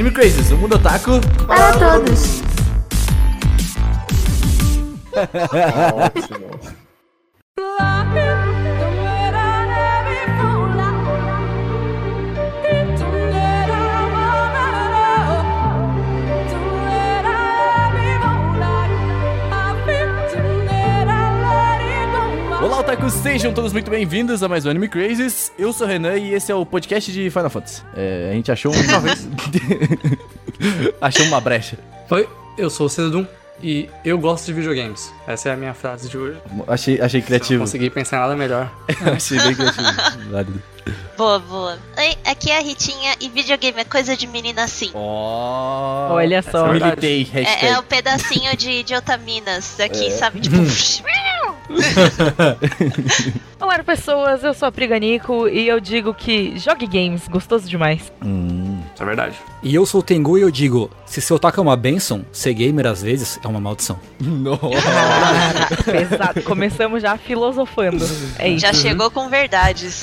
Anime Crazes, o mundo otaku Para todos. Ótimo. Sejam todos muito bem-vindos a mais um Anime Crazes. Eu sou o Renan e esse é o podcast de Final Fantasy. É, a gente achou um... achou uma brecha. Oi, eu sou o Cedum e eu gosto de videogames. Essa é a minha frase de hoje. Achei, achei Não criativo. consegui pensar em nada melhor. achei bem criativo. Válido. Boa, boa. Oi, aqui é a Ritinha e videogame é coisa de menina assim. Oh, Olha só. Militei, hashtag. É, é o pedacinho de, de otaminas aqui, É. sabe? Tipo. Olá, pessoas, eu sou a Priganico e eu digo que jogue games, gostoso demais. Hum, Isso é verdade. E eu sou o Tengu e eu digo, se seu taco é uma benção, ser gamer às vezes é uma maldição. nossa. Pesado. Começamos já filosofando. É isso. Já chegou com verdades.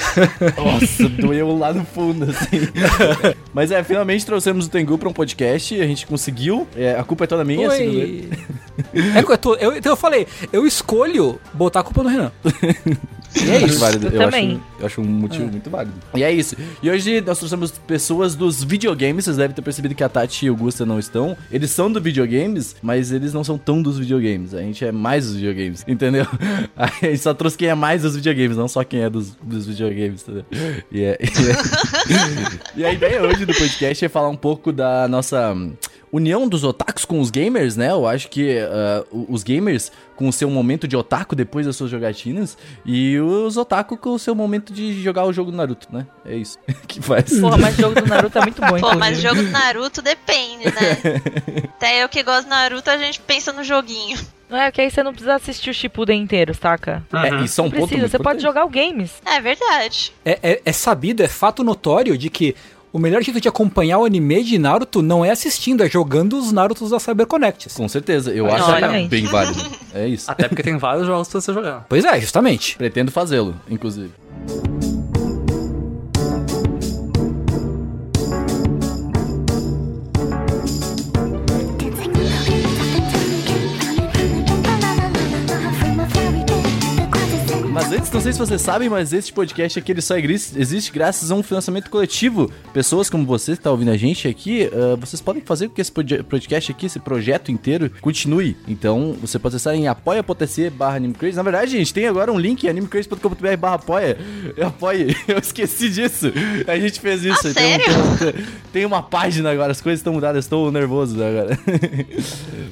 Nossa, doeu lá no fundo, assim. Mas é, finalmente trouxemos o Tengu pra um podcast, a gente conseguiu. É, a culpa é toda minha. Oi. É que eu, tô- eu- então eu falei, eu escolho botar a culpa no Renan. E é isso, válido. Eu Eu, também. acho, eu acho um motivo muito válido. E é isso. E hoje nós trouxemos pessoas dos videogames. Vocês devem ter percebido que a Tati e o Gusta não estão. Eles são do videogames, mas eles não são tão dos videogames. A gente é mais dos videogames, entendeu? A gente só trouxe quem é mais dos videogames, não só quem é dos, dos videogames, entendeu? E, é- e é- e a ideia hoje do podcast é falar um pouco da nossa união dos otakus com os gamers, né? Eu acho que o- os gamers com o seu momento de otaku depois das suas jogatinas e os otaku com o seu momento de jogar o jogo do Naruto, né? É isso que faz. Porra, mas o jogo do Naruto é muito bom, Pô, mas inclusive. jogo do Naruto depende, né? Até eu que gosto do Naruto, a gente pensa no joguinho. Não é, que aí você não precisa assistir o Shippuden inteiro, saca? É, isso é um Não ponto precisa, você pode importante. jogar o games. É verdade. É, é- é sabido, é fato notório de que o melhor jeito de acompanhar o anime de Naruto não é assistindo, é jogando os Narutos da CyberConnects. Com certeza, eu acho Exatamente. bem válido. É isso. Até porque tem vários jogos pra você jogar. Pois é, justamente. Pretendo fazê-lo, inclusive. Não sei se vocês sabem, mas este podcast aqui ele só existe, graças a um financiamento coletivo. Pessoas como você que está ouvindo a gente aqui, ah, vocês podem fazer com que esse pod- podcast aqui, esse projeto inteiro, continue. Então, você pode acessar em apoia.se barra. Na verdade, gente, tem agora um link, animecrazy.com.br barra apoia. Eu apoie. Eu esqueci disso. A gente fez isso. Ah, Tem um- sério? tem uma página agora, as coisas estão mudadas, estou nervoso agora.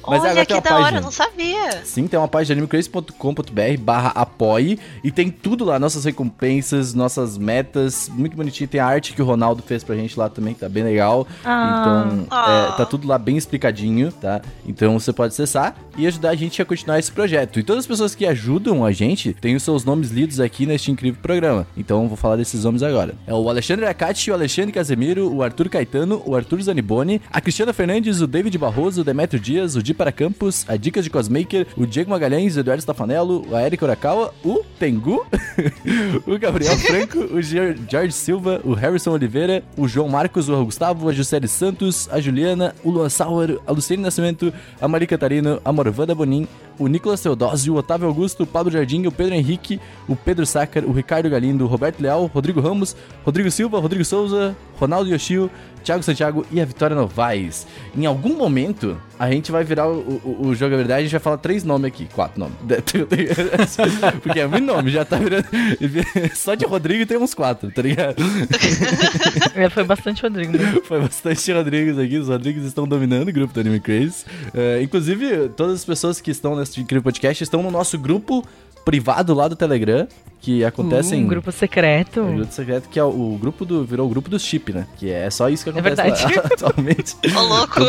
Mas Olha agora que tem uma da hora, página. eu não sabia. Sim, tem uma página animecrazy.com.br barra apoie e tem tudo lá, nossas recompensas, nossas metas, muito bonitinho. Tem a arte que o Ronaldo fez pra gente lá também, que tá bem legal. Ah. Então, Ah. é, tá tudo lá bem explicadinho, tá? Então você pode acessar e ajudar a gente a continuar esse projeto. E todas as pessoas que ajudam a gente têm os seus nomes lidos aqui neste incrível programa. Então eu vou falar desses nomes agora. É o Alexandre Acati, o Alexandre Casemiro, o Arthur Caetano, o Arthur Zaniboni, a Cristiana Fernandes, o David Barroso, o Demetrio Dias, o Di para Campos, a Dicas de Cosmaker, o Diego Magalhães, o Eduardo Stafanello, a Erika Urakawa, o Tengu, o Gabriel Franco, o George Silva, o Harrison Oliveira, o João Marcos, o Gustavo, a Juscelie Santos, a Juliana, o Luan Sauer, a Luciene Nascimento, a Mari Catarino, a Morvanda Bonin, o Nicolas Teodósio, o Otávio Augusto, o Pablo Jardim, o Pedro Henrique, o Pedro Sácar, o Ricardo Galindo, o Roberto Leal, Rodrigo Ramos, Rodrigo Silva, Rodrigo Souza, Ronaldo Yoshio, Thiago Santiago e a Vitória Novaes. Em algum momento, a gente vai virar o, o, o Jogabilidade, a gente vai falar três nomes aqui, quatro nomes. Porque é muito nome, já tá virando... Só de Rodrigo tem uns quatro, tá ligado? É, Foi bastante Rodrigo mesmo. Foi bastante Rodrigues aqui. Os Rodrigues estão dominando o grupo do Anime Craze. É, inclusive, todas as pessoas que estão nesse incrível podcast estão no nosso grupo privado lá do Telegram, que acontece Um grupo secreto. É o grupo secreto, que é o, o grupo do. Virou o grupo dos chip, né? Que é só isso que É acontece verdade. lá, atualmente. Ô, louco.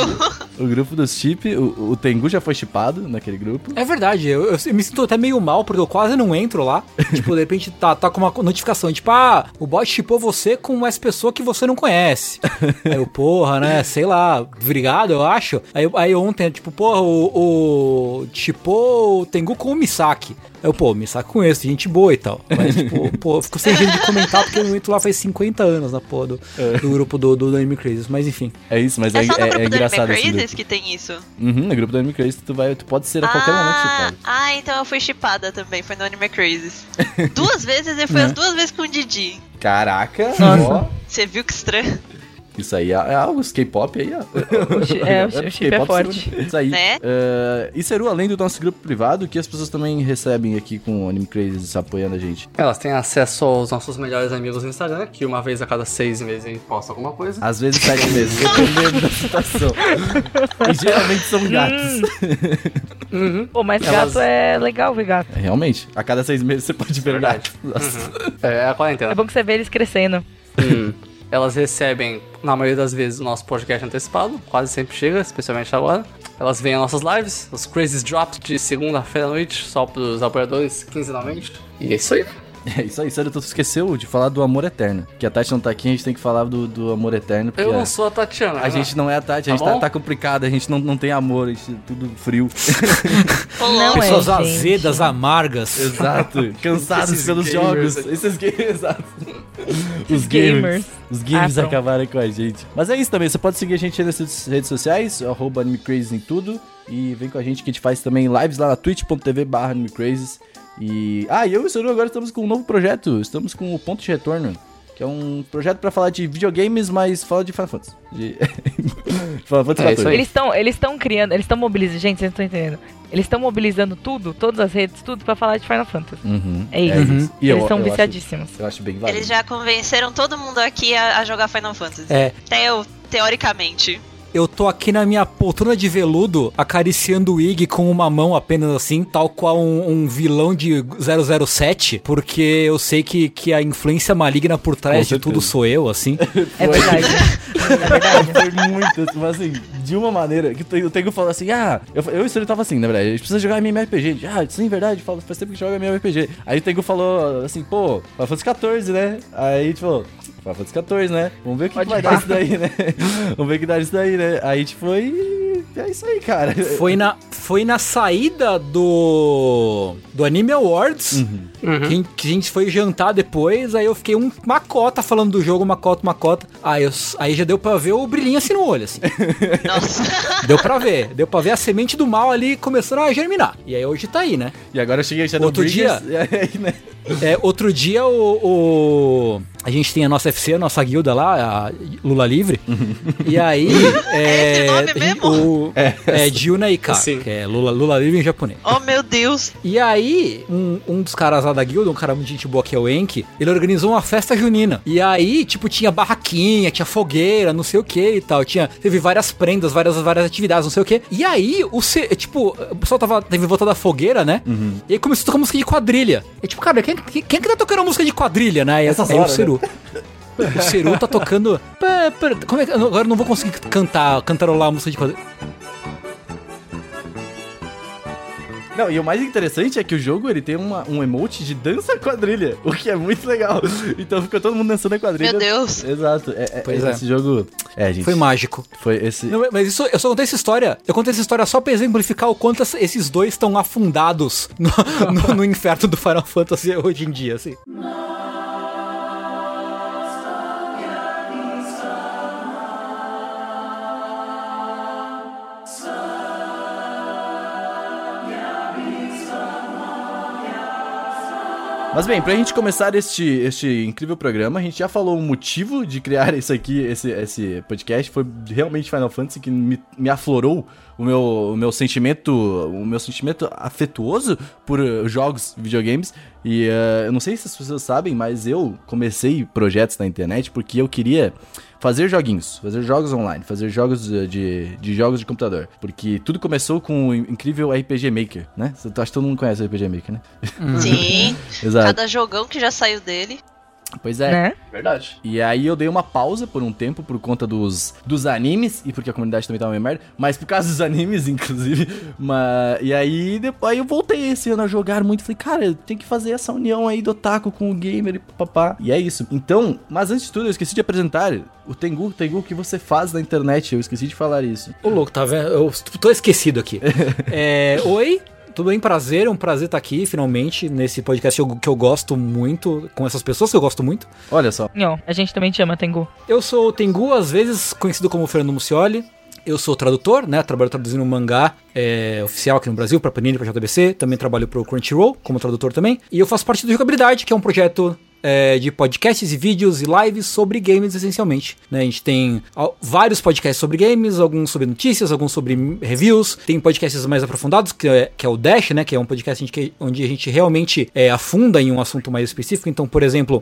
O grupo dos chip, o, o Tengu já foi chipado naquele grupo. É verdade, eu, eu me sinto até meio mal, porque eu quase não entro lá. tipo, de repente tá, tá com uma notificação, tipo, ah, o bot chipou você com essa pessoa que você não conhece. aí eu, porra, né, sei lá, obrigado, eu acho. Aí, aí ontem, tipo, porra, o, o chipou o Tengu com o Misaki. Eu, pô, Misaki conheço, gente boa e tal. Mas, tipo, pô, eu fico sem jeito de comentar porque eu entro lá faz 50 anos na porra do, do grupo do, do Anime Crazy. Mas enfim. É isso, mas é, É só no é- é grupo do Anime engraçado esse Crazes grupo. que tem isso. Uhum, no grupo do Anime Crazy tu, vai, tu pode ser a qualquer momento ah, chipado. ah, então eu fui chipada também, foi no Anime Crazes. duas vezes e foi as duas vezes com o Didi. Caraca, Nossa. ó. Você viu que estranho? Isso aí é, é algo, os K-pop aí, ó. O é, o o chip é forte. Isso aí. Né? Eh, e Seru, além do nosso grupo privado, que as pessoas também recebem aqui com o Anime Crazy apoiando a gente. Elas têm acesso aos nossos melhores amigos no Instagram, que uma vez a cada seis meses a gente posta alguma coisa. Às vezes sete meses, dependendo da situação. e geralmente são gatos. Uhum. Pô, mas Elas- gato é legal ver gato. É, Realmente, a cada seis meses você pode ver Verdade. gato. É, é a quarentena. É bom que você vê eles crescendo. Hum. Elas recebem, na maioria das vezes, o nosso podcast antecipado. Quase sempre chega, especialmente agora. Elas veem as nossas lives, os Crazy Drops de segunda-feira à noite, só pros apoiadores quinzenalmente. E é isso aí. É isso aí, sério, tu esqueceu de falar do amor eterno. Que a Tati não tá aqui, a gente tem que falar do, do amor eterno. Eu a, não sou a Tatiana. a né? gente não é a Tati, a Tá gente tá, bom? tá complicado, a gente não, não tem amor, a gente é tudo frio. Não é. Pessoas gente. azedas, amargas. Exato, cansados pelos gamers jogos. Esses gamers, exato. Os gamers. gamers. Os gamers Ah, acabaram com a gente. Mas é isso também, você pode seguir a gente nas redes sociais, arroba em tudo. E vem com a gente que a gente faz também lives lá na twitch.tv barra AnimeCrazes. E. Ah, e eu e o Soru agora estamos com um novo projeto. Estamos com o Ponto de Retorno. Que é um projeto pra falar de videogames, mas fala de Final Fantasy. De... Final Fantasy É isso 14. aí. Eles estão eles estão criando, eles estão mobilizando. Gente, vocês não estão entendendo. Eles estão mobilizando tudo, todas as redes, tudo pra falar de Final Fantasy. Uhum. É isso. Uhum. E Eles eu- são eu acho- viciadíssimos. Eu acho bem válido. Eles já convenceram todo mundo aqui a, a jogar Final Fantasy. É, Até eu, teoricamente. Eu tô aqui na minha poltrona de veludo, acariciando o Ig com uma mão apenas assim, tal qual um, um vilão de 007, porque eu sei que, que a influência maligna por trás de tudo sou eu, assim. É verdade. é verdade. Foi muito, mas assim, de uma maneira que o Tengu falou assim, ah, eu, eu e o Sérgio tava assim, na verdade, a gente precisa jogar MMORPG. Ah, sim, verdade, fala- faz tempo que joga MMORPG. Aí o Tengu falou assim, pô, Final Fantasy 14, né? Aí a gente falou, Final Fantasy 14, né? Vamos ver o que, que vai dar isso daí, né? Vamos ver o que dá isso daí, né? Aí a gente foi é isso aí, cara. Foi na, foi na saída do, do Anime Awards que, a gente- que a gente foi jantar depois. Aí eu fiquei um, uma cota falando do jogo, uma cota, uma cota. Aí, eu, aí já deu pra ver o brilhinho assim no olho, assim. Nossa. Deu pra ver. Deu pra ver a semente do mal ali começando a germinar. E aí hoje tá aí, né? E agora eu cheguei a Shadow Outro Bridges, aí, né? É, outro dia o, o- A gente tem a nossa FC, a nossa guilda lá, a Lula Livre. e aí. É, esse nome mesmo? O, é, Juna Ika, que é Lula, Lula Livre em japonês. oh, meu Deus. E aí, um, um dos caras lá da guilda, um cara muito gente boa que é o Enki, ele organizou uma festa junina. E aí, tipo, tinha barraquinha, tinha fogueira, não sei o que e tal. Tinha, teve várias prendas, várias, várias atividades, não sei o que. E aí, o ce- tipo, o pessoal tava, teve volta da fogueira, né? E aí começou a tocar música de quadrilha. E tipo, cara, quem, quem, quem que tá tocando música de quadrilha, né? E Essas aí o horas, Ceru. O Ceru tá tocando. Como é que. Agora eu não vou conseguir cantar, cantarolar a música de quadrilha. Não, e o mais interessante é que o jogo ele tem uma, um emote de dança quadrilha, o que é muito legal. Então fica todo mundo dançando a quadrilha. Meu Deus. Exato. É, é- Pois é. esse jogo. É, gente. Foi mágico. Foi esse. Não, mas isso, eu só contei essa história. Eu contei essa história só pra exemplificar o quanto esses dois estão afundados no, no- no inferno do Final Fantasy hoje em dia, assim. Mas bem, pra gente começar este, este incrível programa, a gente já falou o motivo de criar isso aqui, esse, esse podcast. Foi realmente Final Fantasy que me, me aflorou o meu, o meu sentimento, o meu sentimento afetuoso por eh, jogos, videogames. E eh, eu não sei se as pessoas sabem, mas eu comecei projetos na internet porque eu queria fazer joguinhos, fazer jogos online, fazer jogos de, de jogos de computador. Porque tudo começou com o incrível RPG Maker, né? Você- Acho que todo mundo conhece o RPG Maker, né? Sim. Exato. Cada jogão que já saiu dele. Pois é. Né? Verdade. E aí eu dei uma pausa por um tempo por conta dos, dos animes, e porque a comunidade também tava meio merda, mas por causa dos animes, inclusive. Mas, e aí depois aí eu voltei esse ano a jogar muito. Falei, cara, tem que fazer essa união aí do Otaku com o gamer e papá. E é isso. Então, mas antes de tudo, eu esqueci de apresentar o Tengu, Tengu, o que você faz na internet. Eu esqueci de falar isso. Ô, louco, tá vendo? Eu tô esquecido aqui. É, oi, tudo bem? Prazer, é um prazer estar aqui, finalmente, nesse podcast que eu, que eu gosto muito, com essas pessoas que eu gosto muito. Olha só. Não, a gente também te ama, Tengu. Eu sou o Tengu, às vezes conhecido como Fernando Mucioli. Eu sou tradutor, né? Trabalho traduzindo mangá é, oficial aqui no Brasil, pra Panini, pra JBC. Também trabalho pro Crunchyroll, como tradutor também. E eu faço parte do Jogabilidade, que é um projeto é, de podcasts e vídeos e lives sobre games, essencialmente. Né? A gente tem vários podcasts sobre games, alguns sobre notícias, alguns sobre reviews. Tem podcasts mais aprofundados, que é, que é o Dash, né? Que é um podcast onde, onde a gente realmente é, afunda em um assunto mais específico. Então, por exemplo,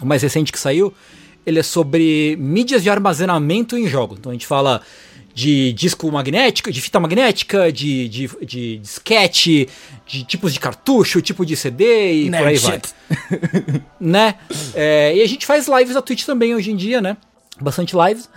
o mais recente que saiu, ele é sobre mídias de armazenamento em jogos. Então a gente fala de disco magnético, de fita magnética, de, de, de disquete, de tipos de cartucho, tipo de CD e Nerd por aí shit. vai. né? É, e a gente faz lives na Twitch também hoje em dia, né? Bastante lives.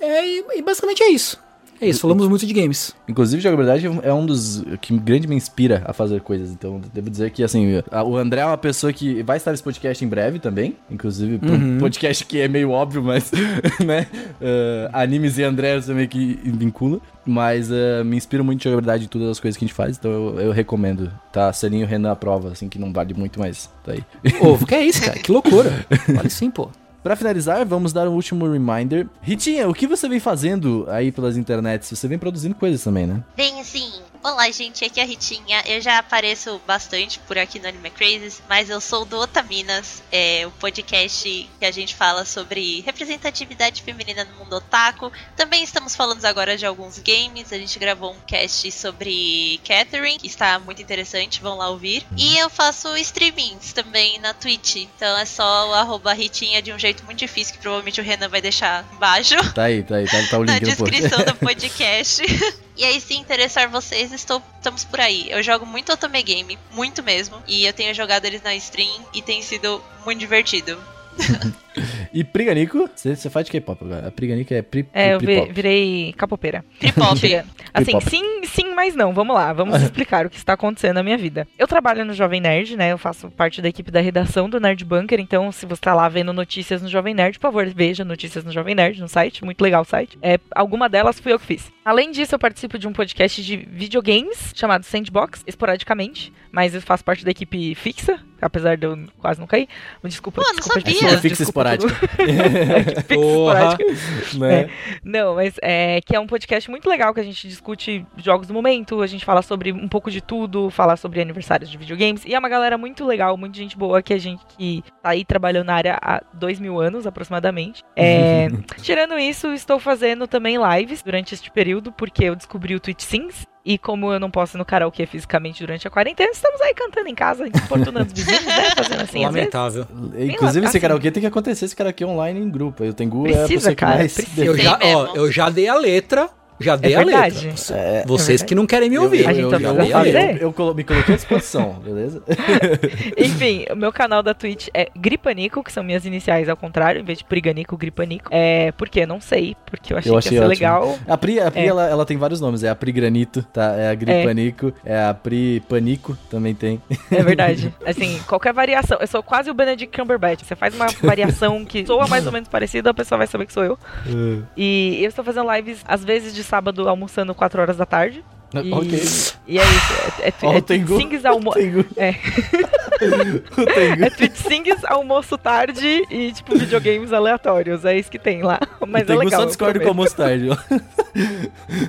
É, e, e basicamente é isso. É isso, falamos muito de games. Inclusive, jogabilidade é um dos que grande me inspira a fazer coisas. Então, devo dizer que, assim, o André é uma pessoa que vai estar nesse podcast em breve também. Inclusive, pra um podcast que é meio óbvio, mas, né? eh, animes e André meio que vincula. Mas eh, me inspira muito de jogabilidade em todas as coisas que a gente faz. Então, eu, eu recomendo. Tá, selinho Renan à prova, assim, que não vale muito, mas tá aí. Ô, que é isso, cara? Que loucura. Vale sim, pô. Pra finalizar, vamos dar um último reminder. Ritinha, o que você vem fazendo aí pelas internets? Você vem produzindo coisas também, né? Bem, assim, olá gente, aqui é a Ritinha. Eu já apareço bastante por aqui no Anime Crazes, mas eu sou do Otaminas, é o podcast que a gente fala sobre representatividade feminina no mundo otaku. Também estamos falando agora de alguns games. A gente gravou um cast sobre Catherine, que está muito interessante, vão lá ouvir. E eu faço streamings também na Twitch. Então é só o arroba Ritinha de um jeito muito difícil, que provavelmente o Renan vai deixar embaixo Tá aí, tá aí, tá, tá o na link post. descrição do podcast. E aí, se interessar vocês, estou, estamos por aí. Eu jogo muito Otome Game, muito mesmo. E eu tenho jogado eles na stream e tem sido muito divertido. E Priganico, você você faz de K-pop agora. A Priganico é pri, É, eu vi- virei capopeira. Tripop. Mentira. Assim, K-pop. sim, sim, mas não. Vamos lá, vamos explicar o que está acontecendo na minha vida. Eu trabalho no Jovem Nerd, né? Eu faço parte da equipe da redação do Nerd Bunker, então se você tá lá vendo notícias no Jovem Nerd, por favor, veja notícias no Jovem Nerd, no site, muito legal o site. É, alguma delas fui eu que fiz. Além disso, eu participo de um podcast de videogames chamado Sandbox, esporadicamente, mas eu faço parte da equipe fixa, apesar de eu quase não cair. Desculpa, Pô, não desculpa, sabia. desculpa, Fixa desculpa tudo. esporádica. Fixa Porra. esporádica. né? Não, mas é que é um podcast muito legal que a gente discute jogos do momento, a gente fala sobre um pouco de tudo, fala sobre aniversários de videogames. E é uma galera muito legal, muita gente boa que a gente que tá aí trabalhando na área há dois mil anos aproximadamente. É, tirando isso, estou fazendo também lives durante este período, porque eu descobri o Twitch Sings. E como eu não posso ir no karaokê fisicamente durante a quarentena, estamos aí cantando em casa, importunando os vizinhos, né? Fazendo assim. Lamentável. Inclusive, lá, esse assim. karaokê tem que acontecer esse karaokê online em grupo. Eu tenho é a Precisa, pessoa que cara, mais precisa. Eu já, ó, eu já dei a letra. Já dei É a verdade. letra. É, Vocês verdade. que não querem me Eu, ouvir. eu, A gente eu, só eu, eu, eu me coloquei à disposição, beleza? Enfim, o meu canal da Twitch é Gripanico, que são minhas iniciais ao contrário, em vez de Priganico, Gripanico. É, por quê? Não sei, porque eu achei, Eu que achei ia ser ótimo. legal. A Pri, a Pri É. ela, ela tem vários nomes. É a Pri Granito, tá? É a É. Panico, é a Pri Panico, também tem. É verdade. Assim, qualquer variação. Eu sou quase o Benedict Cumberbatch. Você faz uma variação que soa mais ou menos parecida, a pessoa vai saber que sou eu. E eu estou fazendo lives, às vezes, de sábado, almoçando 4 horas da tarde. E, Ok. e é isso. É, é, é o Tengu. Sings almo... Tengu. É. É Twitch Sings, almoço tarde e, tipo, videogames aleatórios. É isso que tem lá. Mas o é legal. só discorda com o almoço tarde.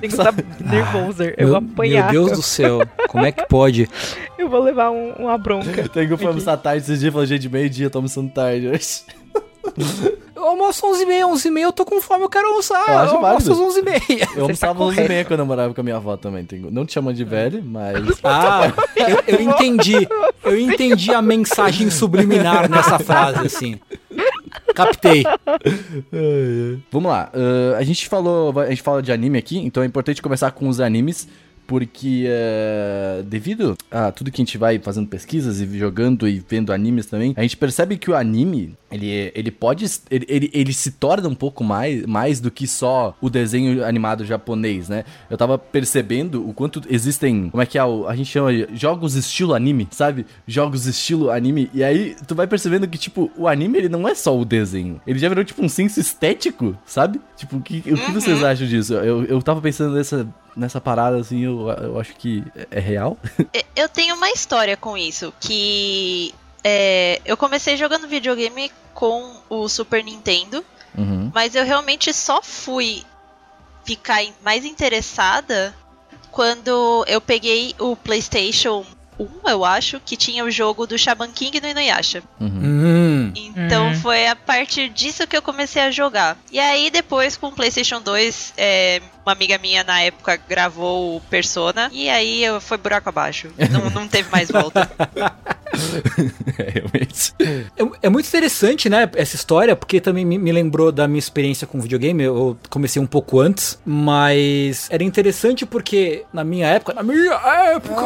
Tem que estar nervoso. Eu vou Meu, apanhar. meu Deus do céu, como é que pode? Eu vou levar um- uma bronca. Tengu foi almoçar tarde esses dias e falou, gente, meio-dia, tô almoçando tarde hoje. Eu almoço 11h30, 11h30, eu tô com fome, eu quero almoçar. Eu Eu, almoço às 11h30. Eu almoçava tá 11 e meia quando eu morava com a minha avó também. Não te chamando de velho, mas... Ah, eu, eu entendi. Eu entendi a mensagem subliminar nessa frase, assim. Captei. Vamos lá, ah, a gente falou, a gente fala de anime aqui, então é importante começar com os animes, porque eh, devido a tudo que a gente vai fazendo pesquisas e jogando e vendo animes também, a gente percebe que o anime, ele, ele pode, ele, ele, ele se torna um pouco mais, mais do que só o desenho animado japonês, né? Eu tava percebendo o quanto existem, como é que é, a gente chama de jogos estilo anime, sabe? Jogos estilo anime, e aí tu vai percebendo que, tipo, o anime, ele não é só o desenho, ele já virou, tipo, um senso estético, sabe? Tipo, o que, o que vocês acham disso? Eu, eu tava pensando nessa nessa parada, assim, eu, eu acho que é real. E- Eu tenho uma história com isso, que é, eu comecei jogando videogame com o Super Nintendo, Uhum. mas eu realmente só fui ficar mais interessada quando eu peguei o PlayStation 1, eu acho, que tinha o jogo do Shaman King no Inuyasha. Uhum. Hum. Então Hum. foi a partir disso que eu comecei a jogar. E aí depois com o PlayStation 2, é, uma amiga minha na época gravou o Persona e aí eu foi buraco abaixo. Não, não teve mais volta. É, realmente. É, é muito interessante, né, essa história, porque também me, me lembrou da minha experiência com videogame. Eu comecei um pouco antes, mas era interessante porque na minha época, na minha época,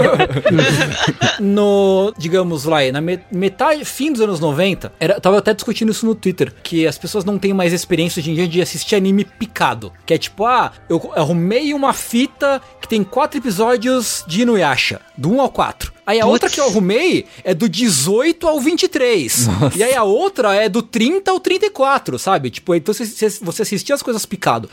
no, digamos lá, na me- metade, fim dos anos 90, era, tava até discutindo isso no Twitter, que as pessoas não têm mais experiência hoje em dia de assistir anime picado, que é tipo, ah, eu arrumei uma fita que tem quatro episódios de Inuyasha, do 1 ao 4. Aí a Putz. outra que eu arrumei é do 18 ao 23. E aí a outra é do 30 ao 34, sabe? Tipo, então você, assistia as coisas picado.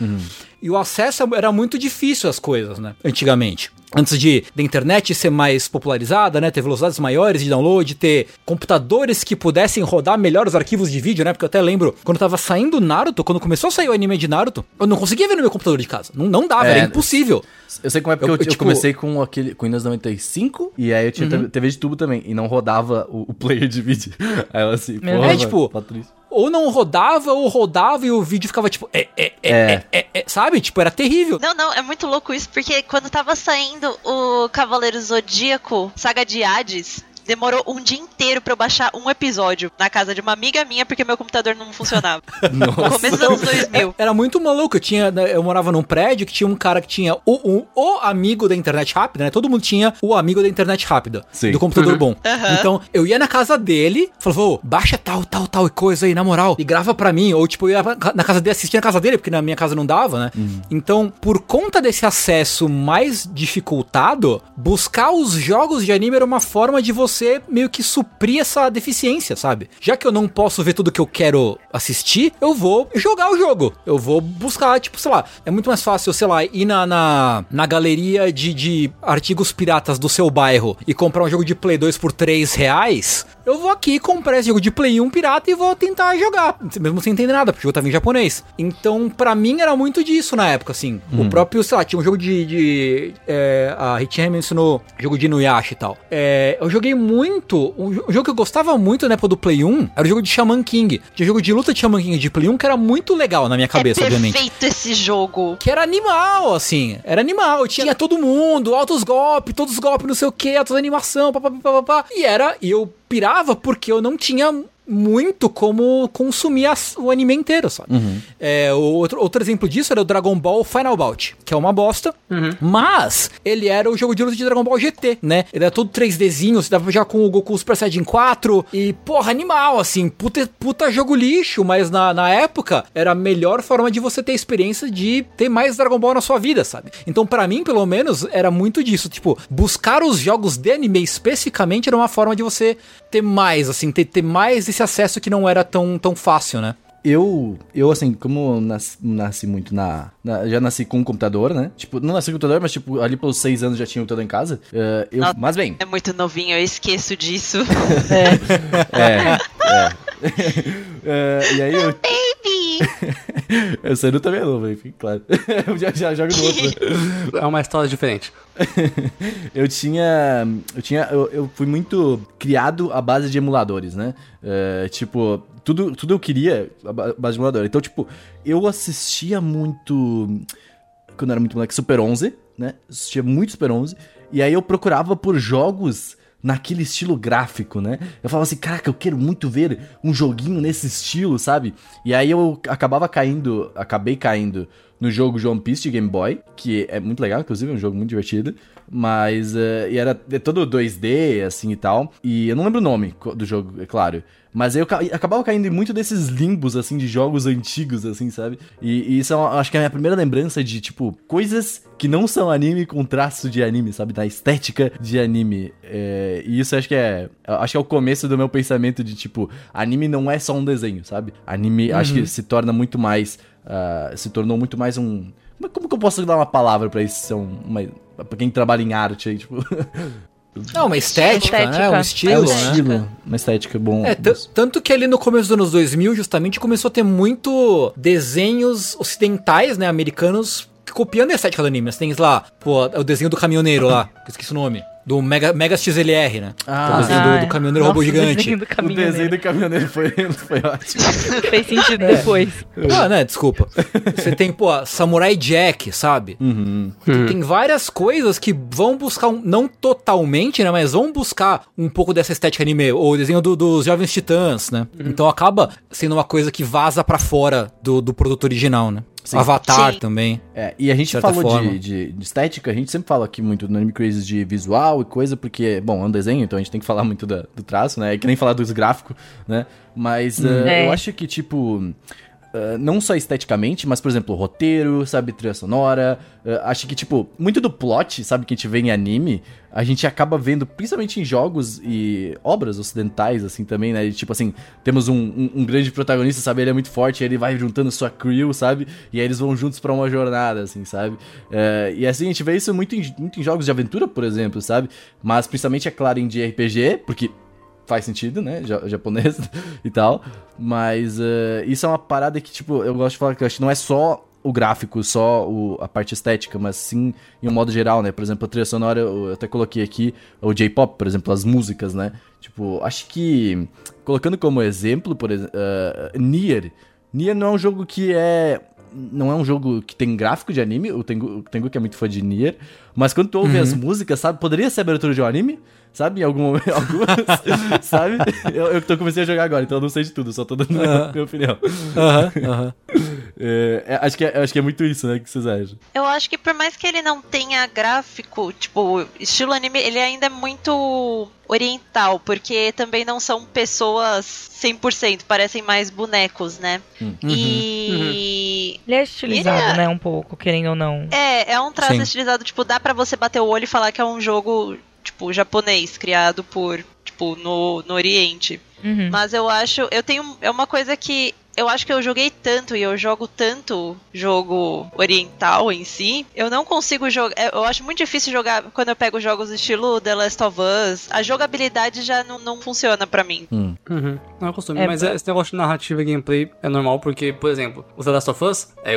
E o acesso era muito difícil às coisas, né? Antigamente. Antes de da internet ser mais popularizada, né? Ter velocidades maiores de download, ter computadores que pudessem rodar melhor os arquivos de vídeo, né? Porque eu até lembro, quando tava saindo Naruto, quando começou a sair o anime de Naruto, eu não conseguia ver no meu computador de casa. Não, não dava, É, era impossível. Eu sei como é porque Eu- eu, eu tipo- comecei com aquele com Windows 95 e aí eu tinha Uhum. TV de tubo também e não rodava o, o player de vídeo. Aí eu assim, porra. É, tipo, Patrícia. Ou não rodava, ou rodava e o vídeo ficava tipo, é, é, é, é, é, é, sabe? Tipo, era terrível. Não, não, é muito louco isso, porque quando tava saindo o Cavaleiro Zodíaco, Saga de Hades, demorou um dia inteiro pra eu baixar um episódio na casa de uma amiga minha, porque meu computador não funcionava. No começo dos anos 2000. Era muito maluco. Eu, tinha, né, eu morava num prédio que tinha um cara que tinha o, o, o amigo da internet rápida, né? Todo mundo tinha o amigo da internet rápida. Sim. Do computador bom. Aham. Então, eu ia na casa dele, falava, ô, baixa tal, tal, tal coisa aí, na moral, e grava pra mim. Ou, tipo, eu ia na casa dele, assistia na casa dele, porque na minha casa não dava, né? Então, por conta desse acesso mais dificultado, buscar os jogos de anime era uma forma de você meio que suprir essa deficiência, sabe? Já que eu não posso ver tudo que eu quero assistir, eu vou jogar o jogo. Eu vou buscar, tipo, sei lá, é muito mais fácil, sei lá, ir na, na, na galeria de, de artigos piratas do seu bairro e comprar um jogo de Play 2 por 3 reais. Eu vou aqui comprar esse jogo de Play 1 pirata e vou tentar jogar, mesmo sem entender nada, porque o jogo tava em japonês. Então, pra mim, era muito disso na época, assim. O próprio, sei lá, tinha um jogo de. de é, a Richie mencionou jogo de Inuyasha e tal. É, eu joguei muito. Um, jo- jogo que eu gostava muito na época do Play 1 era o jogo de Shaman King. Tinha um jogo de luta de Shaman King de Play 1 que era muito legal na minha cabeça, é obviamente. perfeito esse jogo. Que era animal, assim. Era animal. Tinha todo mundo, altos golpes, todos os golpes, não sei o que, altas animação, papapá. E era. E eu pirava porque eu não tinha muito como consumir as- o anime inteiro, sabe? É, o outro, outro exemplo disso era o Dragon Ball Final Bout, que é uma bosta, mas ele era o jogo de luta de Dragon Ball GT, né? Ele era todo 3Dzinho, você dava pra jogar com o Goku Super Saiyajin 4 e, porra, animal, assim, puta, puta jogo lixo, mas na, na época era a melhor forma de você ter a experiência de ter mais Dragon Ball na sua vida, sabe? Então, pra mim, pelo menos, era muito disso, tipo, buscar os jogos de anime especificamente era uma forma de você ter mais, assim, ter, ter mais esse acesso que não era tão, tão fácil, né? Eu, eu assim, como eu nasci, nasci muito na, na- Já nasci com um computador, né? Tipo, não nasci com computador, mas tipo, ali pelos seis anos já tinha um computador em casa. eh, eu, Nossa. mas bem, É muito novinho, eu esqueço disso. é. é. Eh, e aí eu. Baby! Eu Seru também é novo, enfim, claro. eu já, já jogo no outro. né? É uma história diferente. eu tinha. Eu tinha. Eu, eu fui muito criado à base de emuladores, né? É, tipo, tudo, tudo eu queria à ba- base de emulador. Então, tipo, eu assistia muito. Quando eu era muito moleque, Super 11, né? Assistia muito Super 11. E aí eu procurava por jogos naquele estilo gráfico, né? Eu falava assim, caraca, eu quero muito ver um joguinho nesse estilo, sabe? E aí eu acabava caindo, acabei caindo no jogo One Piece de Game Boy, que é muito legal, inclusive, é um jogo muito divertido. Mas, eh, e era é todo 2D, assim, e tal. E eu não lembro o nome do jogo, é claro. Mas aí eu ca- acabava caindo em muito desses limbos, assim, de jogos antigos, assim, sabe? E, e isso é, uma- acho que é a minha primeira lembrança de, tipo, coisas que não são anime com traço de anime, sabe? Da estética de anime. É, e isso acho que é. Acho que é o começo do meu pensamento de, tipo, anime não é só um desenho, sabe? Anime acho que se torna muito mais. ah, se tornou muito mais um como que eu posso dar uma palavra pra isso um, uma, pra quem trabalha em arte aí, tipo. Não, uma estética, Estética. né? Um É, estilo, é um né? estilo, uma estética bom. É, tanto que ali no começo dos anos 2000, justamente, começou a ter muito desenhos ocidentais, né, americanos, copiando a estética do anime. Você tem lá, pô, o desenho do caminhoneiro lá, que eu esqueci o nome. Do Mega, Mega XLR, né? Ah, é o desenho do, do caminhoneiro robô o gigante. desenho do o caminhoneiro. desenho do caminhoneiro foi, foi ótimo. Fez sentido depois. Ah, né, desculpa. Você tem, pô, Samurai Jack, sabe? Uhum. Tem várias coisas que vão buscar, um, não totalmente, né, mas vão buscar um pouco dessa estética anime, ou o desenho do- dos Jovens Titãs, né? Então acaba sendo uma coisa que vaza pra fora do, do produto original, né? Sim. Avatar Sim. também. É, e a gente falou de, de, de estética, a gente sempre fala aqui muito no Anime Crazy de visual e coisa, porque, bom, é um desenho, então a gente tem que falar muito da- do traço, né? É que nem falar dos gráficos, né? Mas uh, É. eu acho que, tipo. Uh, não só esteticamente, mas, por exemplo, roteiro, sabe, trilha sonora. uh, acho que, tipo, muito do plot, sabe, que a gente vê em anime, a gente acaba vendo, principalmente em jogos e obras ocidentais, assim, também, né? E, tipo assim, temos um, um- um grande protagonista, sabe? Ele é muito forte, ele vai juntando sua crew, sabe? E aí eles vão juntos pra uma jornada, assim, sabe? É, e assim, a gente vê isso muito em, muito em jogos de aventura, por exemplo, sabe? Mas principalmente, é claro, em de RPG, porque faz sentido, né? Ja- japonês e tal. Mas eh, isso é uma parada que, tipo, eu gosto de falar que acho que não é só o gráfico, só o- a parte estética, mas sim em um modo geral, né? Por exemplo, a trilha sonora, eu até coloquei aqui o J-pop, por exemplo, as músicas, né? Tipo, acho que, colocando como exemplo, por exemplo, Nier. Nier não é um jogo que é não é um jogo que tem gráfico de anime, o Tengu, o Tengu que é muito fã de Nier, mas quando tu ouve as músicas, sabe, poderia ser abertura de um anime, sabe, em algum momento, algumas, sabe? Eu, eu tô comecei a jogar agora, então eu não sei de tudo, só tô dando minha, minha opinião. Aham, aham. É, é, acho, que é, acho que é muito isso, né, que vocês acham? Eu acho que por mais que ele não tenha gráfico, tipo, estilo anime, ele ainda é muito oriental, porque também não são pessoas 100%, parecem mais bonecos, né? Hum. E Ele é estilizado, Ele é- né, um pouco, querendo ou não. é, é um traço Sim. estilizado, tipo, dá pra você bater o olho e falar que é um jogo, tipo, japonês, criado por, tipo, no, no Oriente. Uhum. Mas eu acho, eu tenho, é uma coisa que eu acho que eu joguei tanto e eu jogo tanto jogo oriental em si, eu não consigo jogar, eu acho muito difícil jogar quando eu pego jogos estilo The Last of Us, a jogabilidade já não, não funciona pra mim. Hum. Uhum. Não é costume, É, mas é- esse negócio de narrativa e gameplay é normal porque, por exemplo, o The Last of Us é,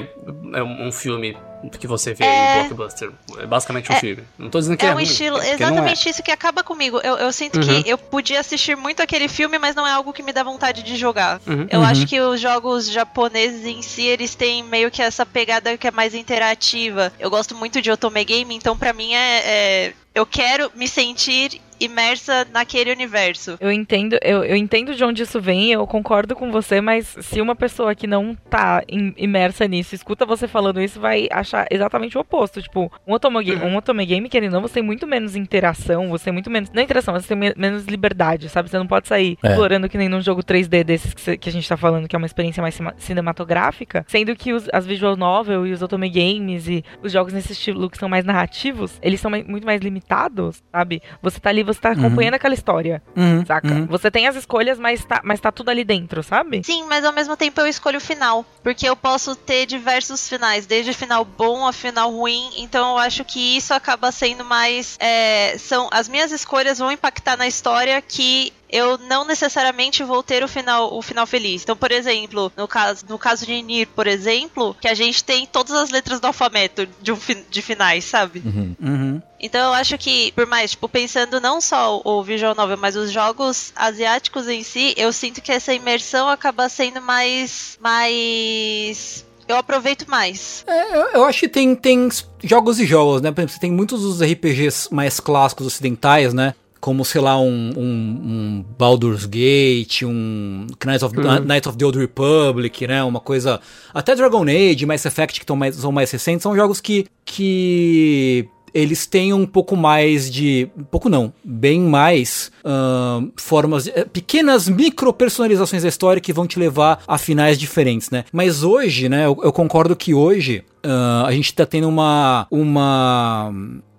é um filme que você vê É. em blockbuster. É basicamente um filme. Não tô dizendo que é, É um ruim, estilo, não é. exatamente isso que acaba comigo. Eu, eu sinto Uhum. que eu podia assistir muito aquele filme, mas não é algo que me dá vontade de jogar. Uhum. Eu acho que os jogos japoneses em si, eles têm meio que essa pegada que é mais interativa. Eu gosto muito de Otome Game, então pra mim é, é- eu quero me sentir imersa naquele universo. Eu entendo, eu, eu entendo de onde isso vem, eu concordo com você, mas se uma pessoa que não tá im- imersa nisso escuta você falando isso, vai achar exatamente o oposto. Tipo, um otome, ga- um otome game, querendo ou não, você tem muito menos interação, você tem muito menos. Não interação, mas você tem me- menos liberdade, sabe? Você não pode sair É. explorando que nem num jogo 3D desses que, cê- que a gente tá falando, que é uma experiência mais cinematográfica, sendo que os- as visual novel e os otome games e os jogos nesse estilo que são mais narrativos, eles são mai- muito mais limitados, sabe? Você tá ali, você tá acompanhando aquela história. Uhum, Saca? uhum. Você tem as escolhas, mas tá, mas tá tudo ali dentro, sabe? Sim, mas ao mesmo tempo eu escolho o final. Porque eu posso ter diversos finais, desde final bom a final ruim. Então eu acho que isso acaba sendo mais. é, são As minhas escolhas vão impactar na história que. Eu não necessariamente vou ter o final, o final feliz. Então, por exemplo, no caso, no caso de Nir, por exemplo, que a gente tem todas as letras do alfabeto de, um, fi- de finais, sabe? Uhum. Uhum. Então eu acho que, por mais, tipo, pensando não só o visual novel, mas os jogos asiáticos em si, eu sinto que essa imersão acaba sendo mais. mais. Eu aproveito mais. É, eu, eu acho que tem, tem jogos e jogos, né? Por exemplo, você tem muitos dos RPGs mais clássicos ocidentais, né? Como, sei lá, um, um, um Baldur's Gate, um Knights of, Knights of the Old Republic, né? Uma coisa. Até Dragon Age, Mass Effect, que tão mais, são mais recentes, são jogos que. que eles têm um pouco mais de. Um pouco não, bem mais ahn, formas. de- eh, pequenas micro personalizações da história que vão te levar a finais diferentes, né? Mas hoje, né, eu, eu concordo que hoje ah, a gente tá tendo uma. uma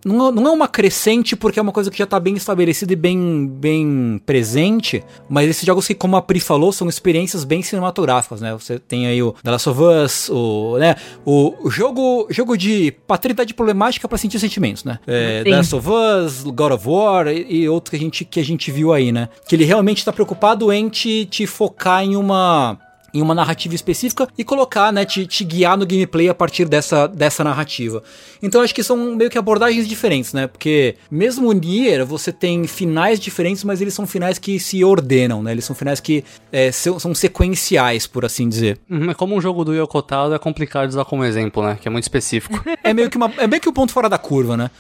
não, não é uma crescente porque é uma coisa que já tá bem estabelecida e bem, bem presente, mas esses jogos que, como a Pri falou, são experiências bem cinematográficas, né? Você tem aí o The Last of Us, o, né, o jogo, jogo de paternidade problemática para sentir sentimentos, né? É, The Last of Us, God of War e, e outros que a, gente, que a gente viu aí, né? Que ele realmente tá preocupado em te, te focar em uma em uma narrativa específica e colocar, né, te, te, guiar no gameplay a partir dessa, dessa narrativa. Então acho que são meio que abordagens diferentes, né? Porque mesmo o Nier, você tem finais diferentes, mas eles são finais que se ordenam, né? Eles são finais que é, são, são, sequenciais, por assim dizer. Uhum, como um jogo do Yoko Taro é complicado de usar como exemplo, né? Que é muito específico. é meio que uma, é meio que o um ponto fora da curva, né?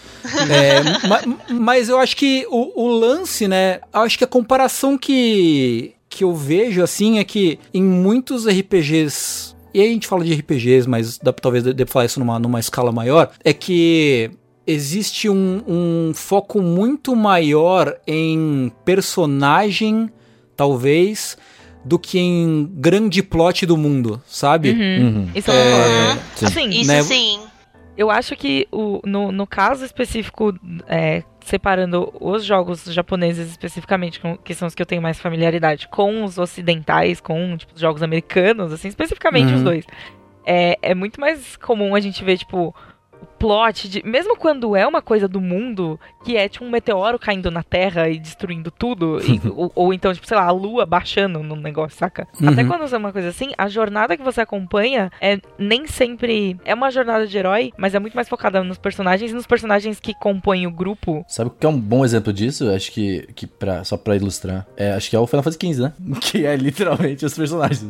É, mas, mas eu acho que o, o lance, né? Acho que a comparação que que eu vejo assim é que em muitos RPGs e aí a gente fala de RPGs, mas dá, talvez dê pra falar isso numa, numa escala maior, é que existe um, um, foco muito maior em personagem, talvez, do que em grande plot do mundo, sabe? Uhum. Uhum. Isso é... Assim, isso né? sim. Eu acho que o, no, no caso específico é, separando os jogos japoneses especificamente, que são os que eu tenho mais familiaridade, com os ocidentais, com tipo, os jogos americanos, assim, especificamente uhum. os dois. É, é muito mais comum a gente ver, tipo, plot de. Mesmo quando é uma coisa do mundo, que é tipo um meteoro caindo na Terra e destruindo tudo, e, ou, ou, então, tipo, sei lá, a lua baixando no negócio, saca? Uhum. Até quando é uma coisa assim, a jornada que você acompanha é nem sempre. É uma jornada de herói, mas é muito mais focada nos personagens e nos personagens que compõem o grupo. Sabe o que é um bom exemplo disso? Acho que, que pra, só pra ilustrar. É, acho que é o Final Fantasy XV, né? Que é literalmente os personagens.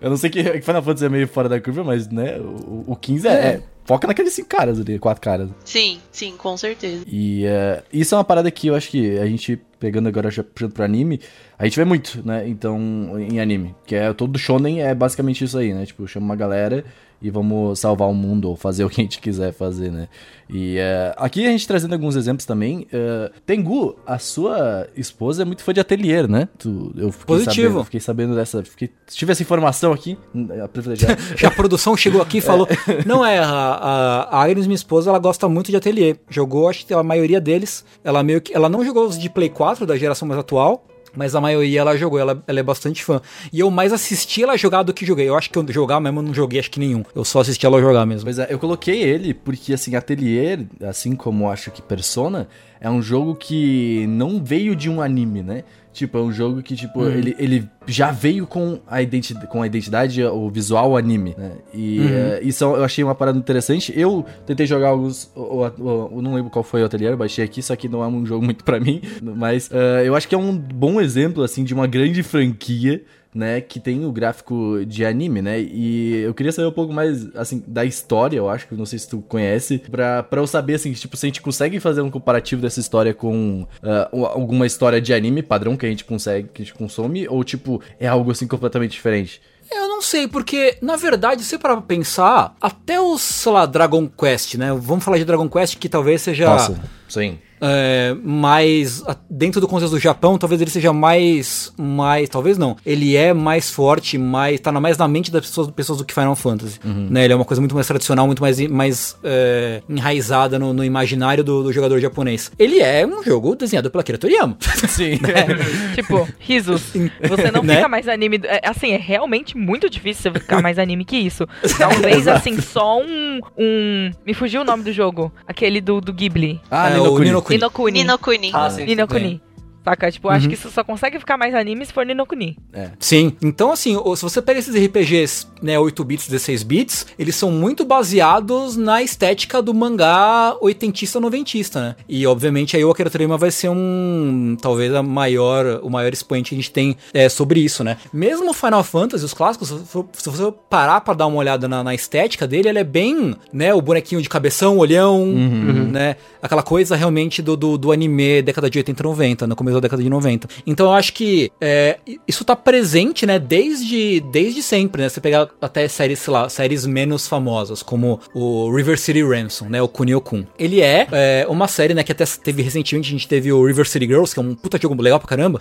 Eu não sei que Final Fantasy é meio fora da curva, mas, né, o, o 15 é, é, é foca naqueles cinco caras ali, quatro caras. Sim, sim, com certeza. E uh, isso é uma parada que eu acho que a gente, pegando agora já puxando pro anime, a gente vê muito, né? Então, em anime. Que é todo shonen é basicamente isso aí, né? Tipo, chama uma galera e vamos salvar o mundo ou fazer o que a gente quiser fazer, né? E uh, aqui a gente trazendo alguns exemplos também. Uh, Tengu, a sua esposa é muito fã de ateliê, né? Tu, eu fiquei Positivo. Sabendo, fiquei sabendo dessa. Fiquei, tive essa informação aqui, a privilegiada. A produção chegou aqui e falou: Não é, a, a, a Agnes, minha esposa, ela gosta muito de ateliê. Jogou, acho que a maioria deles. Ela meio que. Ela não jogou os de Play 4 da geração mais atual mas a maioria ela jogou, ela, ela é bastante fã. E eu mais assisti ela jogar do que joguei. Eu acho que eu jogar mesmo não joguei, acho que nenhum. Eu só assisti ela jogar mesmo. Pois é, eu coloquei ele porque, assim, Atelier, assim como acho que Persona, é um jogo que não veio de um anime, né? Tipo, é um jogo que, tipo, uhum. ele, ele já veio com a, identidade, com a identidade, o visual anime, né? E uhum. uh, isso eu achei uma parada interessante. Eu tentei jogar alguns. Eu não lembro qual foi o ateliê, eu baixei aqui, só que não é um jogo muito para mim. Mas uh, eu acho que é um bom exemplo, assim, de uma grande franquia né, que tem o gráfico de anime, né? E eu queria saber um pouco mais, assim, da história, eu acho, que não sei se tu conhece, pra, pra eu saber, assim, tipo, se a gente consegue fazer um comparativo dessa história com uh, alguma história de anime padrão que a gente consegue, que a gente consome, ou, tipo, é algo, assim, completamente diferente? Eu não sei, porque, na verdade, se para pensar, até os, sei lá, Dragon Quest, né? Vamos falar de Dragon Quest, que talvez seja... Nossa, sim é, mais dentro do contexto do Japão, talvez ele seja mais, mais, talvez não, ele é mais forte, mais tá mais na mente das pessoas, pessoas do que Final Fantasy, uhum. né? Ele é uma coisa muito mais tradicional, muito mais, mais é, enraizada no, no imaginário do, do, jogador japonês. Ele é um jogo desenhado pela Akira Toriyama. Sim. né? tipo, risos. Você não né? fica mais anime, é, assim, é realmente muito difícil você ficar mais anime que isso. Talvez assim só um, um, me fugiu o nome do jogo, aquele do, do Ghibli. Ah, é, o Ninokuni. Ninokuni. Ninokuni. Ah, sim. Ninokuni. Saca? Tipo, uhum. acho que isso só consegue ficar mais anime se for Ninokuni. É. Sim. Então, assim, se você pega esses RPGs, né, 8 bits, 16 bits, eles são muito baseados na estética do mangá oitentista noventista, né? E, obviamente, aí o Akira Toriyama vai ser um, talvez, a maior, o maior expoente que a gente tem é, sobre isso, né? Mesmo Final Fantasy, os clássicos, se você parar pra dar uma olhada na, na estética dele, ele é bem, né, o bonequinho de cabeção, olhão, uhum. né? Aquela coisa realmente do, do, do anime década de 80 e 90, no começo da década de 90. Então eu acho que é, isso tá presente, né, desde, desde sempre, né? Você pegar até séries, sei lá, séries menos famosas, como o River City Ransom, né, o Kunio-kun. Ele é, é, uma série, né, que até teve recentemente, a gente teve o River City Girls, que é um puta jogo legal pra caramba,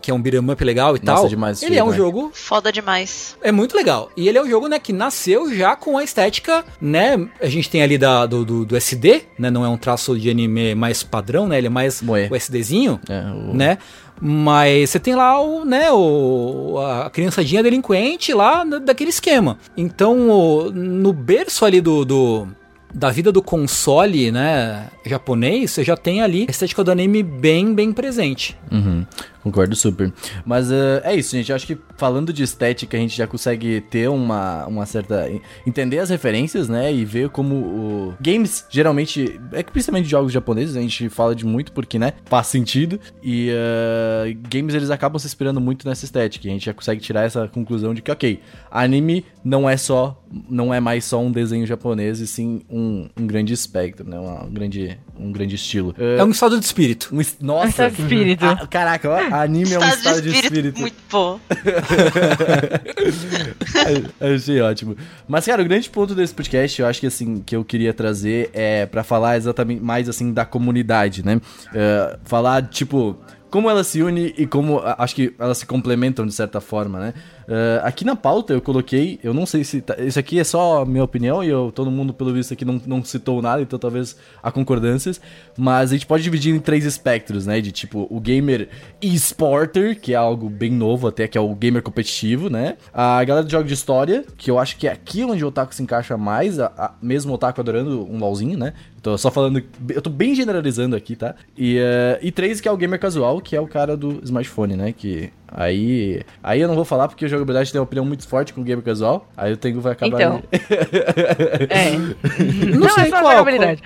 que é um beat'em up legal e Hum. Nossa, tal. demais ele é jogo, um né? jogo Foda demais. é muito legal. E ele é um jogo, né, que nasceu já com a estética, né? A gente tem ali da, do, do, do SD, né? Não é um traço de anime mais padrão, né? Ele é mais Moe. o SDzinho, É, o- né? Mas você tem lá o, né, o, a criançadinha delinquente lá daquele esquema. Então, o- no berço ali do, do- da vida do console, né, japonês, você já tem ali a estética do anime bem, bem presente. Uhum, concordo super. Mas eh, é isso, gente. Eu acho que falando de estética, a gente já consegue ter uma, uma certa. entender as referências, né? E ver como o. Games, geralmente. É que principalmente jogos japoneses, a gente fala de muito porque, né? Faz sentido. E eh, games eles acabam se inspirando muito nessa estética. E a gente já consegue tirar essa conclusão de que, ok, anime não é só. Não é mais só um desenho japonês, e sim um, um grande espectro, né? Uma- um, grande, um grande estilo. Eh, É um estado de espírito. um nossa! Estado de espírito. Ah, caraca, ó, anime é um estado de espírito. muito bom. Achei ótimo. Mas, cara, o grande ponto desse podcast, eu acho que assim, que eu queria trazer é pra falar exatamente mais assim da comunidade, né? É, falar, tipo, como ela se une e como acho que elas se complementam de certa forma, né? É, aqui na pauta eu coloquei, eu não sei se. tá- isso aqui é só minha opinião e eu, todo mundo, pelo visto, aqui não, não citou nada, então talvez há concordâncias. Mas a gente pode dividir em três espectros, né? De tipo, o gamer e-sporter, que é algo bem novo até, que é o gamer competitivo, né? A galera de jogos de história, que eu acho que é aqui onde o otaku se encaixa mais, a, a- mesmo o otaku adorando um LOLzinho, né? Tô só falando, eu tô bem generalizando aqui, tá? E, eh, e três, que é o gamer casual, que é o cara do smartphone, né? Que aí. Aí eu não vou falar porque a jogabilidade tem uma opinião muito forte com o gamer casual. Aí o Tengu vai acabar. Então. É. Não, sei é só qual, jogabilidade.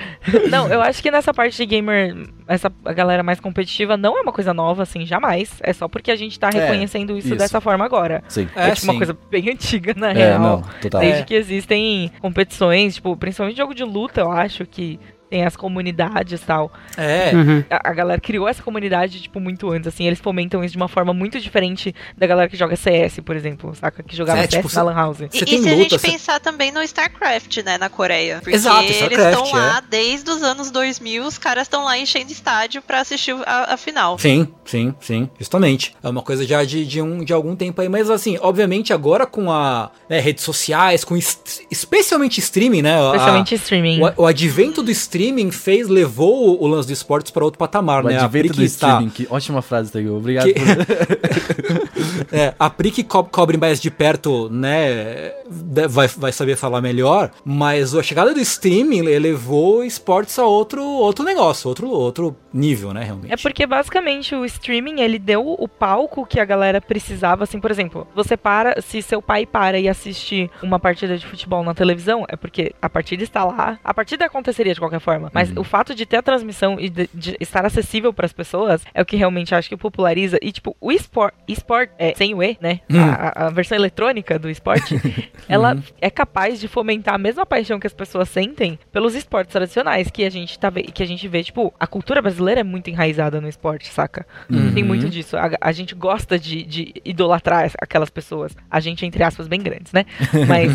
Não, eu acho que nessa parte de gamer, essa galera mais competitiva não é uma coisa nova, assim, jamais. É só porque a gente tá É, reconhecendo isso, isso. dessa forma agora. Sim. É, É, tipo uma sim. coisa bem antiga, na É, real. não, total. Desde É. que existem competições, tipo, principalmente jogo de luta, eu acho que tem as comunidades e tal. É, A, a galera criou essa comunidade, tipo, muito antes, assim, eles fomentam isso de uma forma muito diferente da galera que joga CS, por exemplo, saca? Que jogava É, CS tipo, na Lan House. E, e se a luta, gente você- pensar também no StarCraft, né, na Coreia. Porque Exato, eles estão lá desde os anos 2000, os caras estão lá enchendo estádio pra assistir a, a final. Sim, sim, sim, justamente. É uma coisa já de, de, um, de algum tempo aí, mas assim, obviamente agora com a né, redes sociais, com es- especialmente streaming, né? a- Especialmente streaming. o, o advento do streaming fez, levou o, lance do esportes para outro patamar, O né? A Pri do que tá- streaming. Que ótima frase, Tengu. Obrigado Que- por. É, a Pri que co cobre mais de perto, né, de- vai, vai saber falar melhor, mas a chegada do streaming levou esportes a outro, outro negócio, outro, outro nível, né, realmente. É porque basicamente o streaming ele deu o palco que a galera precisava, assim, por exemplo, você para, se seu pai para e assiste uma partida de futebol na televisão, é porque a partida está lá, a partida aconteceria de qualquer forma, mas o fato de ter a transmissão e de, de estar acessível para as pessoas é o que realmente acho que populariza e tipo, o esport, esport é, sem o E, né? Hum. A, a- versão eletrônica do esporte, ela é capaz de fomentar a mesma paixão que as pessoas sentem pelos esportes tradicionais que a gente tá que a gente vê, tipo, a cultura brasileira é muito enraizada no esporte, saca? Tem muito disso. A, a gente gosta de, de idolatrar aquelas pessoas. A gente, entre aspas, bem grandes, né? Mas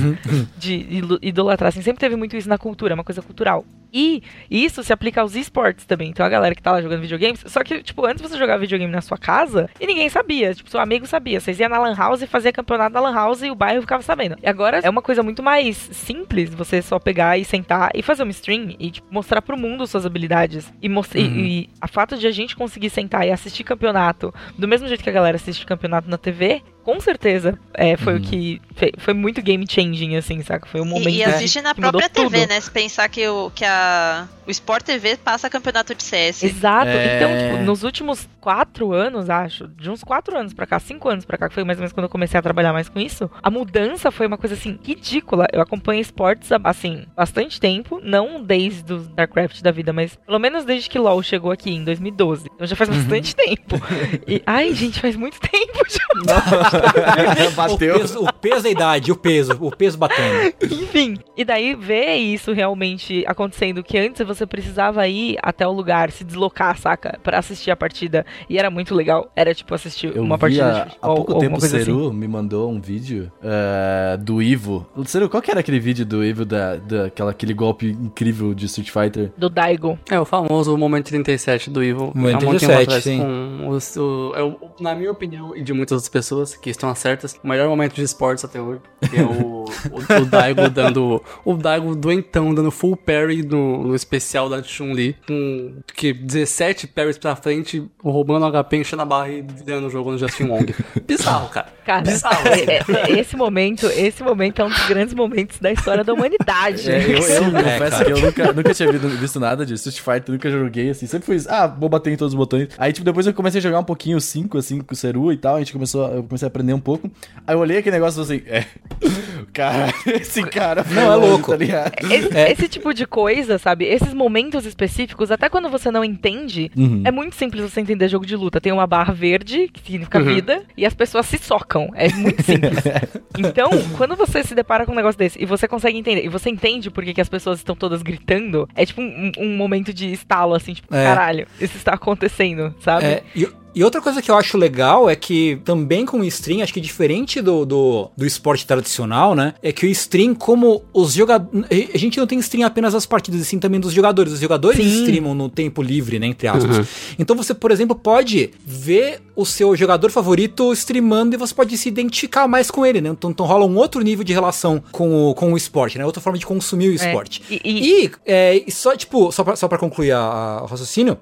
de ilu- idolatrar, assim, sempre teve muito isso na cultura, é uma coisa cultural. E isso se aplica aos esportes também. Então a galera que tá lá jogando videogames. Só que, tipo, antes você jogava videogame na sua casa e ninguém sabia. Tipo, seu amigo sabia. Vocês iam na Lan House e fazia campeonato na Lan House e o bairro ficava sabendo. E agora é uma coisa muito mais simples você só pegar e sentar e fazer uma stream e tipo, mostrar pro mundo suas habilidades. E, mostra e- e a fato de a gente conseguir sentar e assistir campeonato do mesmo jeito que a galera assiste campeonato na TV. Com certeza é, foi o que fe- foi muito game changing, assim, saca? Foi um momento E, e assiste na que própria TV, tudo. né? Se pensar que o, que a, o Sport TV passa campeonato de CS. Exato. É. Então, tipo, nos últimos quatro anos, acho, de uns quatro anos pra cá, cinco anos pra cá, que foi mais ou menos quando eu comecei a trabalhar mais com isso, a mudança foi uma coisa, assim, ridícula. Eu acompanho esportes assim, bastante tempo, não desde o StarCraft da vida, mas pelo menos desde que LoL chegou aqui, em 2012. Então já faz bastante tempo. E, ai, gente, faz muito tempo já. O Bateu. peso, o peso da idade, o peso, o peso batendo. Enfim, e daí ver isso realmente acontecendo, que antes você você precisava ir até o lugar, se deslocar, saca? Pra assistir a partida. E era muito legal. Era tipo assistir Eu uma partida há, de há futebol pouco ou tempo o coisa assim. Seru me mandou um vídeo eh, do Ivo. Seru, qual que era aquele vídeo do Ivo da, daquela, aquele golpe incrível de Street Fighter? Do Daigo. É o famoso momento 37 do Evil. Momento há um tempo 37, atrás, sim. Com os- o- é o- na minha opinião e de muitas outras pessoas que estão certas, o melhor momento de esportes até hoje. Que é o, o, o Daigo dando. O Daigo doentão dando full parry no, no especial da Chun-Li. Com que 17 parries pra frente, roubando HP, enchendo a barra e virando o jogo no Justin Wong. Bizarro, cara. Cara, Bizarro. é- é- esse momento, esse momento é um dos grandes momentos da história da humanidade. É, eu, eu É, confesso cara. que eu nunca, nunca tinha visto, visto nada de Street Fighter, nunca joguei assim. Sempre fui, ah, vou bater em todos os botões. Aí, tipo, depois eu comecei a jogar um pouquinho o 5, assim, com o Seru e tal. A gente começou, eu comecei a aprender um pouco. Aí eu olhei aquele negócio e falei assim, é. Cara, esse cara. Não, é louco. Tá ligado? Esse, É. esse tipo de coisa, sabe? Esses momentos específicos, até quando você não entende, Uhum. é muito simples você entender jogo de luta. Tem uma barra verde, que significa vida, e as pessoas se socam. É muito simples. então, quando você se depara com um negócio desse e você consegue entender, e você entende por que, que as pessoas estão todas gritando, é tipo um, um momento de estalo, assim, tipo, É. caralho, isso está acontecendo, sabe? É, e, e outra coisa que eu acho legal é que também com o stream, acho que diferente do, do, do esporte tradicional, né? É que o stream, como os jogadores. A gente não tem stream apenas das partidas, e sim também dos jogadores. Os jogadores Sim. streamam no tempo livre, né? Entre aspas. Então você, por exemplo, pode ver o seu jogador favorito streamando e você pode se identificar mais com ele, né? Então, então rola um outro nível de relação com o, com o esporte, né? Outra forma de consumir o esporte. E- e- E, é, só, tipo, só pra, só pra concluir a, a- o raciocínio,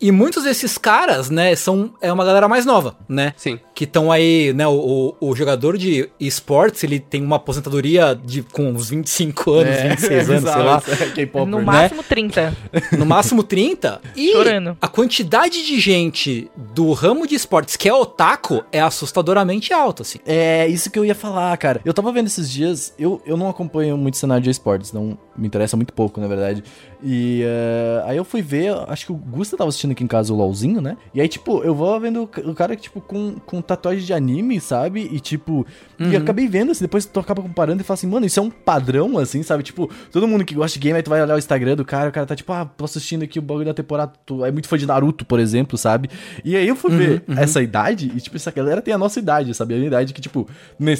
e muitos desses caras, né, são é uma galera mais nova, né? Sim. Que estão aí, né, o, o, o jogador de esportes, ele tem uma aposentadoria de com uns 25 anos, 26 anos, sei lá, é K-popper, no né? máximo 30. no máximo 30. E Chorando. a quantidade de gente do ramo de esportes que é otaku é assustadoramente alta, assim. É, isso que eu ia falar, cara. Eu tava vendo esses dias, eu, eu não acompanho muito cenário de esportes, não me interessa muito pouco, na verdade. E eh, aí eu fui ver, acho que o Gusta tava assistindo aqui em casa o LOLzinho, né? E aí, tipo, eu vou vendo o ca- o cara, tipo, com, com tatuagem de anime, sabe? E, tipo, e eu acabei vendo, assim, depois tu acaba comparando e fala assim, mano, isso é um padrão, assim, sabe? Tipo, todo mundo que gosta de game, aí tu vai olhar o Instagram do cara, o cara tá tipo, ah, tô assistindo aqui o bagulho da temporada, tu é muito fã de Naruto, por exemplo, sabe? E aí eu fui ver essa idade, e, tipo, essa galera tem a nossa idade, sabe? A minha idade que, tipo,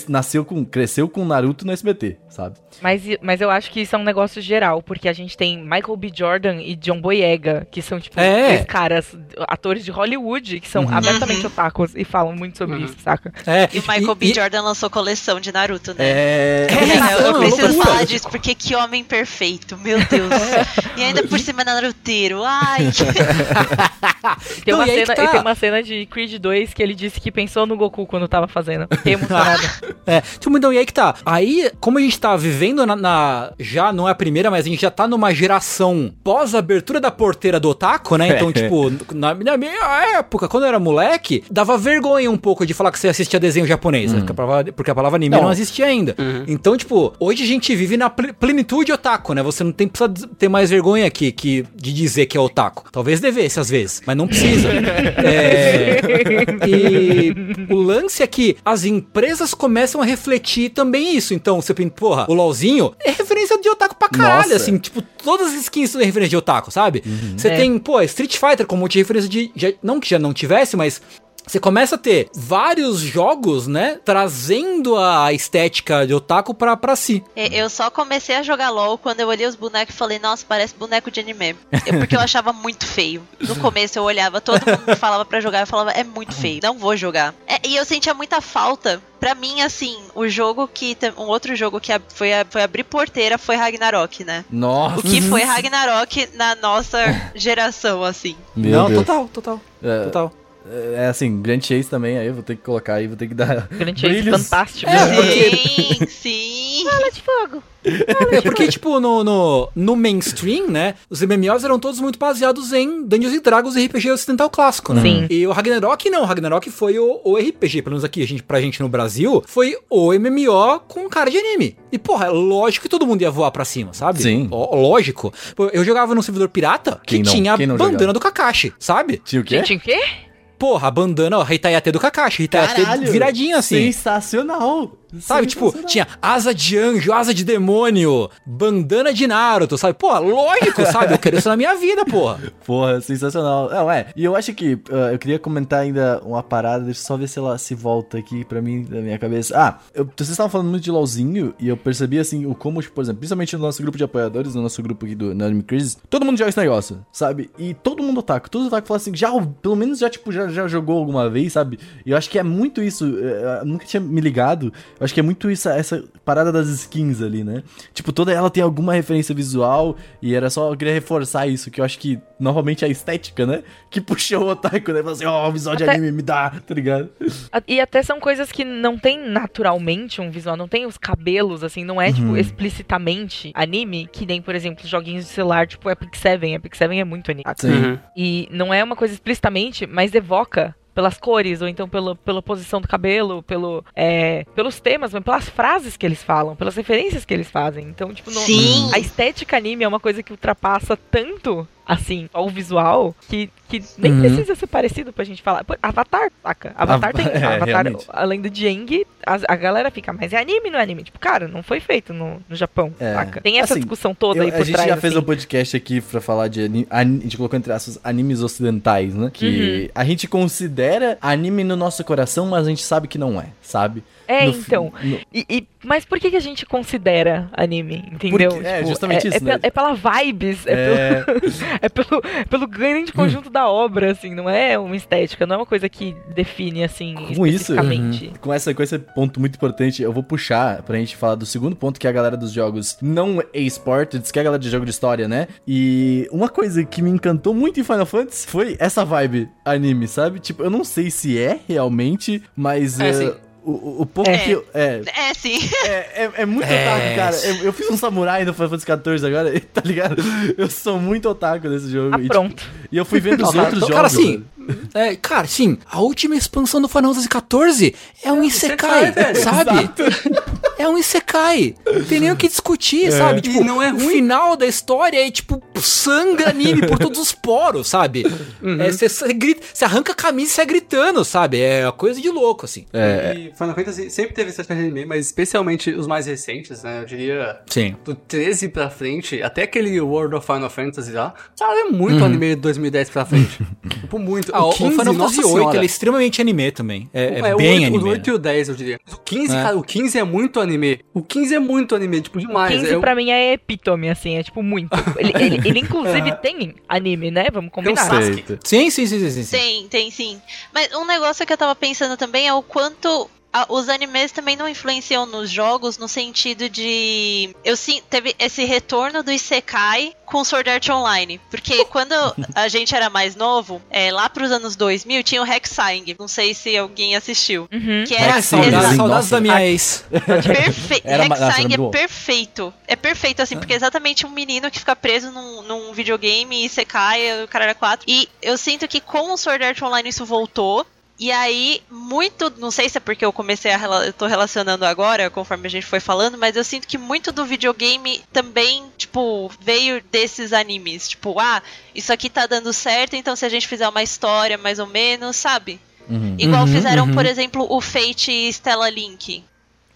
nasceu com, cresceu com Naruto no SBT, sabe? Mas, mas eu acho que isso é um negócio geral, porque a gente tem Michael B. Jordan e John Boyega, que são, tipo, É. dois caras, atores de Hollywood, que são abertamente otakus e falam muito sobre isso, saca? É, E o Michael B. e- Jordan lançou coleção de Naruto, né? É. Eu- eu, então, preciso loucura. falar disso, porque que homem perfeito, meu Deus. E ainda por cima é naruteiro, ai. Tem, Então, uma cena, tá. tem uma cena de Creed 2 que ele disse que pensou no Goku quando tava fazendo. Fiquei emocionada. É, tipo, então, e aí que tá. Aí, como a gente tá vivendo na, na- Já não é a primeira, mas a gente já tá numa geração pós-abertura da porteira do Otaku, né? Então, tipo, na, na minha época, quando eu era moleque, dava vergonha um pouco de falar que você assistia desenho japonês, né? porque, a palavra, porque a palavra anime Não. não, existia ainda. Então, tipo, hoje a gente vive na pl- plenitude otaku, né? Você não tem precisa ter mais vergonha que, que, de dizer que é otaku. Talvez devesse às vezes, mas não precisa. É, e o lance é que as empresas começam a refletir também isso. Então, você pensa, porra, o LOLzinho é referência de otaku pra caralho, Nossa. assim, tipo, todas as skins são referência de otaku, sabe? Você É. tem, pô, Street Fighter como de referência de. já- não que já não tivesse, mas. Você começa a ter vários jogos, né? Trazendo a estética de otaku pra, pra si. É, Eu só comecei a jogar LOL quando eu olhei os bonecos e falei, nossa, parece boneco de anime. Eu- porque eu achava muito feio. No começo eu olhava, todo mundo me falava pra jogar, eu falava, é muito feio, não vou jogar. É, e eu sentia muita falta. Pra mim, assim, o jogo que. Um outro jogo que foi, foi abrir porteira foi Ragnarok, né? Nossa. O que foi Ragnarok na nossa geração, assim. Meu não, Deus. total, total, É, total. É assim, Grand Chase também, aí eu vou ter que colocar aí, vou ter que dar. Grande Chase brilhos. fantástico. Sim, sim. Bola de fogo. É porque, tipo, no, no, no mainstream, né? Os MMOs eram todos muito baseados em Dungeons e Dragons e RPG ocidental clássico, né? Sim. E o Ragnarok não. O Ragnarok foi o, o RPG, pelo menos aqui, a gente, pra gente no Brasil, foi o MMO com cara de anime. E, porra, é lógico que todo mundo ia voar pra cima, sabe? Sim. Ó, lógico. Eu jogava num servidor pirata que não? tinha a bandana jogava? do Kakashi, sabe? Tinha o quê? Gente, o quê? Porra, a bandana, ó, Hitayate do Kakashi, Hitayate Caralho, viradinho assim. Sensacional. Sabe, tipo, tinha asa de anjo, asa de demônio, bandana de Naruto, sabe? Pô, lógico, sabe? Eu quero isso na minha vida, porra. Porra, sensacional. Não, é. E eu acho que uh, eu queria comentar ainda uma parada, deixa eu só ver se ela se volta aqui pra mim, da minha cabeça. Ah, eu, vocês estavam falando muito de LOLzinho e eu percebi assim, o como, tipo, por exemplo, principalmente no nosso grupo de apoiadores, no nosso grupo aqui do Anime Crisis, todo mundo joga esse negócio, sabe? E todo mundo otaku, todos os otaku falam assim, já, pelo menos já, tipo, já, já jogou alguma vez, sabe? E eu acho que é muito isso, eh, eu nunca tinha me ligado, eu acho que é muito isso, essa parada das skins ali, né? Tipo, toda ela tem alguma referência visual e era só, eu queria reforçar isso, que eu acho que, novamente, a estética, né? Que puxou o otaku, né? Falou assim, ó, oh, visual de Até- anime me dá, tá ligado? E até são coisas que não tem naturalmente um visual, não tem os cabelos, assim, não é, Uhum. tipo, explicitamente anime, que nem, por exemplo, joguinhos de celular, tipo Epic Seven. Epic Seven é muito anime. Sim. Uhum. E não é uma coisa explicitamente, mas evoca pelas cores, ou então pelo, pela posição do cabelo, pelo, é, pelos temas, mas pelas frases que eles falam, pelas referências que eles fazem. Então, tipo, não, Sim. a estética anime é uma coisa que ultrapassa tanto, assim, ao visual, que, que nem Uhum. precisa ser parecido pra gente falar. Avatar, saca? Avatar Ava- tem. é, Avatar, realmente. além do Jeng, a, a galera fica, mas é anime, não é anime? Tipo, cara, não foi feito no, no Japão, É. saca? Tem essa Assim, discussão toda Eu- aí por a gente trás. já fez assim. um podcast aqui pra falar de anime, a gente colocou entre aspas animes ocidentais, né? Que a gente considera anime no nosso coração, mas a gente sabe que não é, sabe? É, No então. no- E, e- mas por que, que a gente considera anime? Entendeu? Porque- é, justamente é, isso, é, né? é pela vibes, é, É, pelo, é pelo, pelo grande conjunto da obra, assim, não é uma estética, não é uma coisa que define, assim, Com isso, especificamente. com, essa, com esse ponto muito importante, eu vou puxar pra gente falar do segundo ponto, que é a galera dos jogos não esportes, que é a galera de jogo de história, né? E uma coisa que me encantou muito em Final Fantasy foi essa vibe anime, sabe? Tipo, eu não sei se é realmente, mas... É, sim. O, o- pouco É. que eu. É, É, sim. É, é, é muito É. otaku, cara. Eu, eu fiz um samurai no Final Fantasy XIV agora, tá ligado? Eu sou muito otaku nesse jogo. Ah, e, tipo, pronto. e eu fui vendo os outros jogos. cara, assim. É, cara, sim, a última expansão do Final Fantasy XIV é um Isekai, Isekai, sabe? É um Isekai. Não tem nem o que discutir, sabe? Tipo, E não é o ruim. final da história é tipo sangue anime por todos os poros, sabe? É, Você grita, você arranca a camisa e sai gritando, sabe? É uma coisa de louco, assim. É, E Final Fantasy sempre teve de anime, mas especialmente os mais recentes, né? Eu diria Sim. do 13 pra frente, até aquele World of Final Fantasy lá, cara, é muito anime de 2010 pra frente. tipo, muito. Ah, o, o 15, Final nossa Fantasy VIII, ele é extremamente anime também. É, é É, o bem 8, anime. O 8 e o 10, eu diria. O 15, É. cara, o 15 é muito anime. O 15 é muito anime, tipo, demais. 15 é, pra mim é epítome, assim, é tipo muito. Ele, ele- ele, inclusive tem anime, né? Vamos combinar. Perfeito. Sim, sim, sim, sim, sim, sim. Tem, tem sim. Mas um negócio que eu tava pensando também é o quanto a- os animes também não influenciam nos jogos no sentido de. Eu sim, teve esse retorno do Isekai com Sword Art Online. Porque quando a gente era mais novo, é, lá pros anos 2000, tinha o Hexang. Não sei se alguém assistiu. Uhum. Que É, era saudades, da minha ex. Perfeito. É perfeito. É perfeito, assim, porque é exatamente um menino que fica preso num, num videogame e cai, o cara era 4. E eu sinto que com o Sword Art Online isso voltou. E aí, muito, não sei se é porque eu comecei a eu tô relacionando agora, conforme a gente foi falando, mas eu sinto que muito do videogame também, tipo, veio desses animes. Tipo, ah, isso aqui tá dando certo, então se a gente fizer uma história mais ou menos, sabe? Uhum. Igual Uhum, fizeram, uhum. por exemplo, o Fate Stella Link.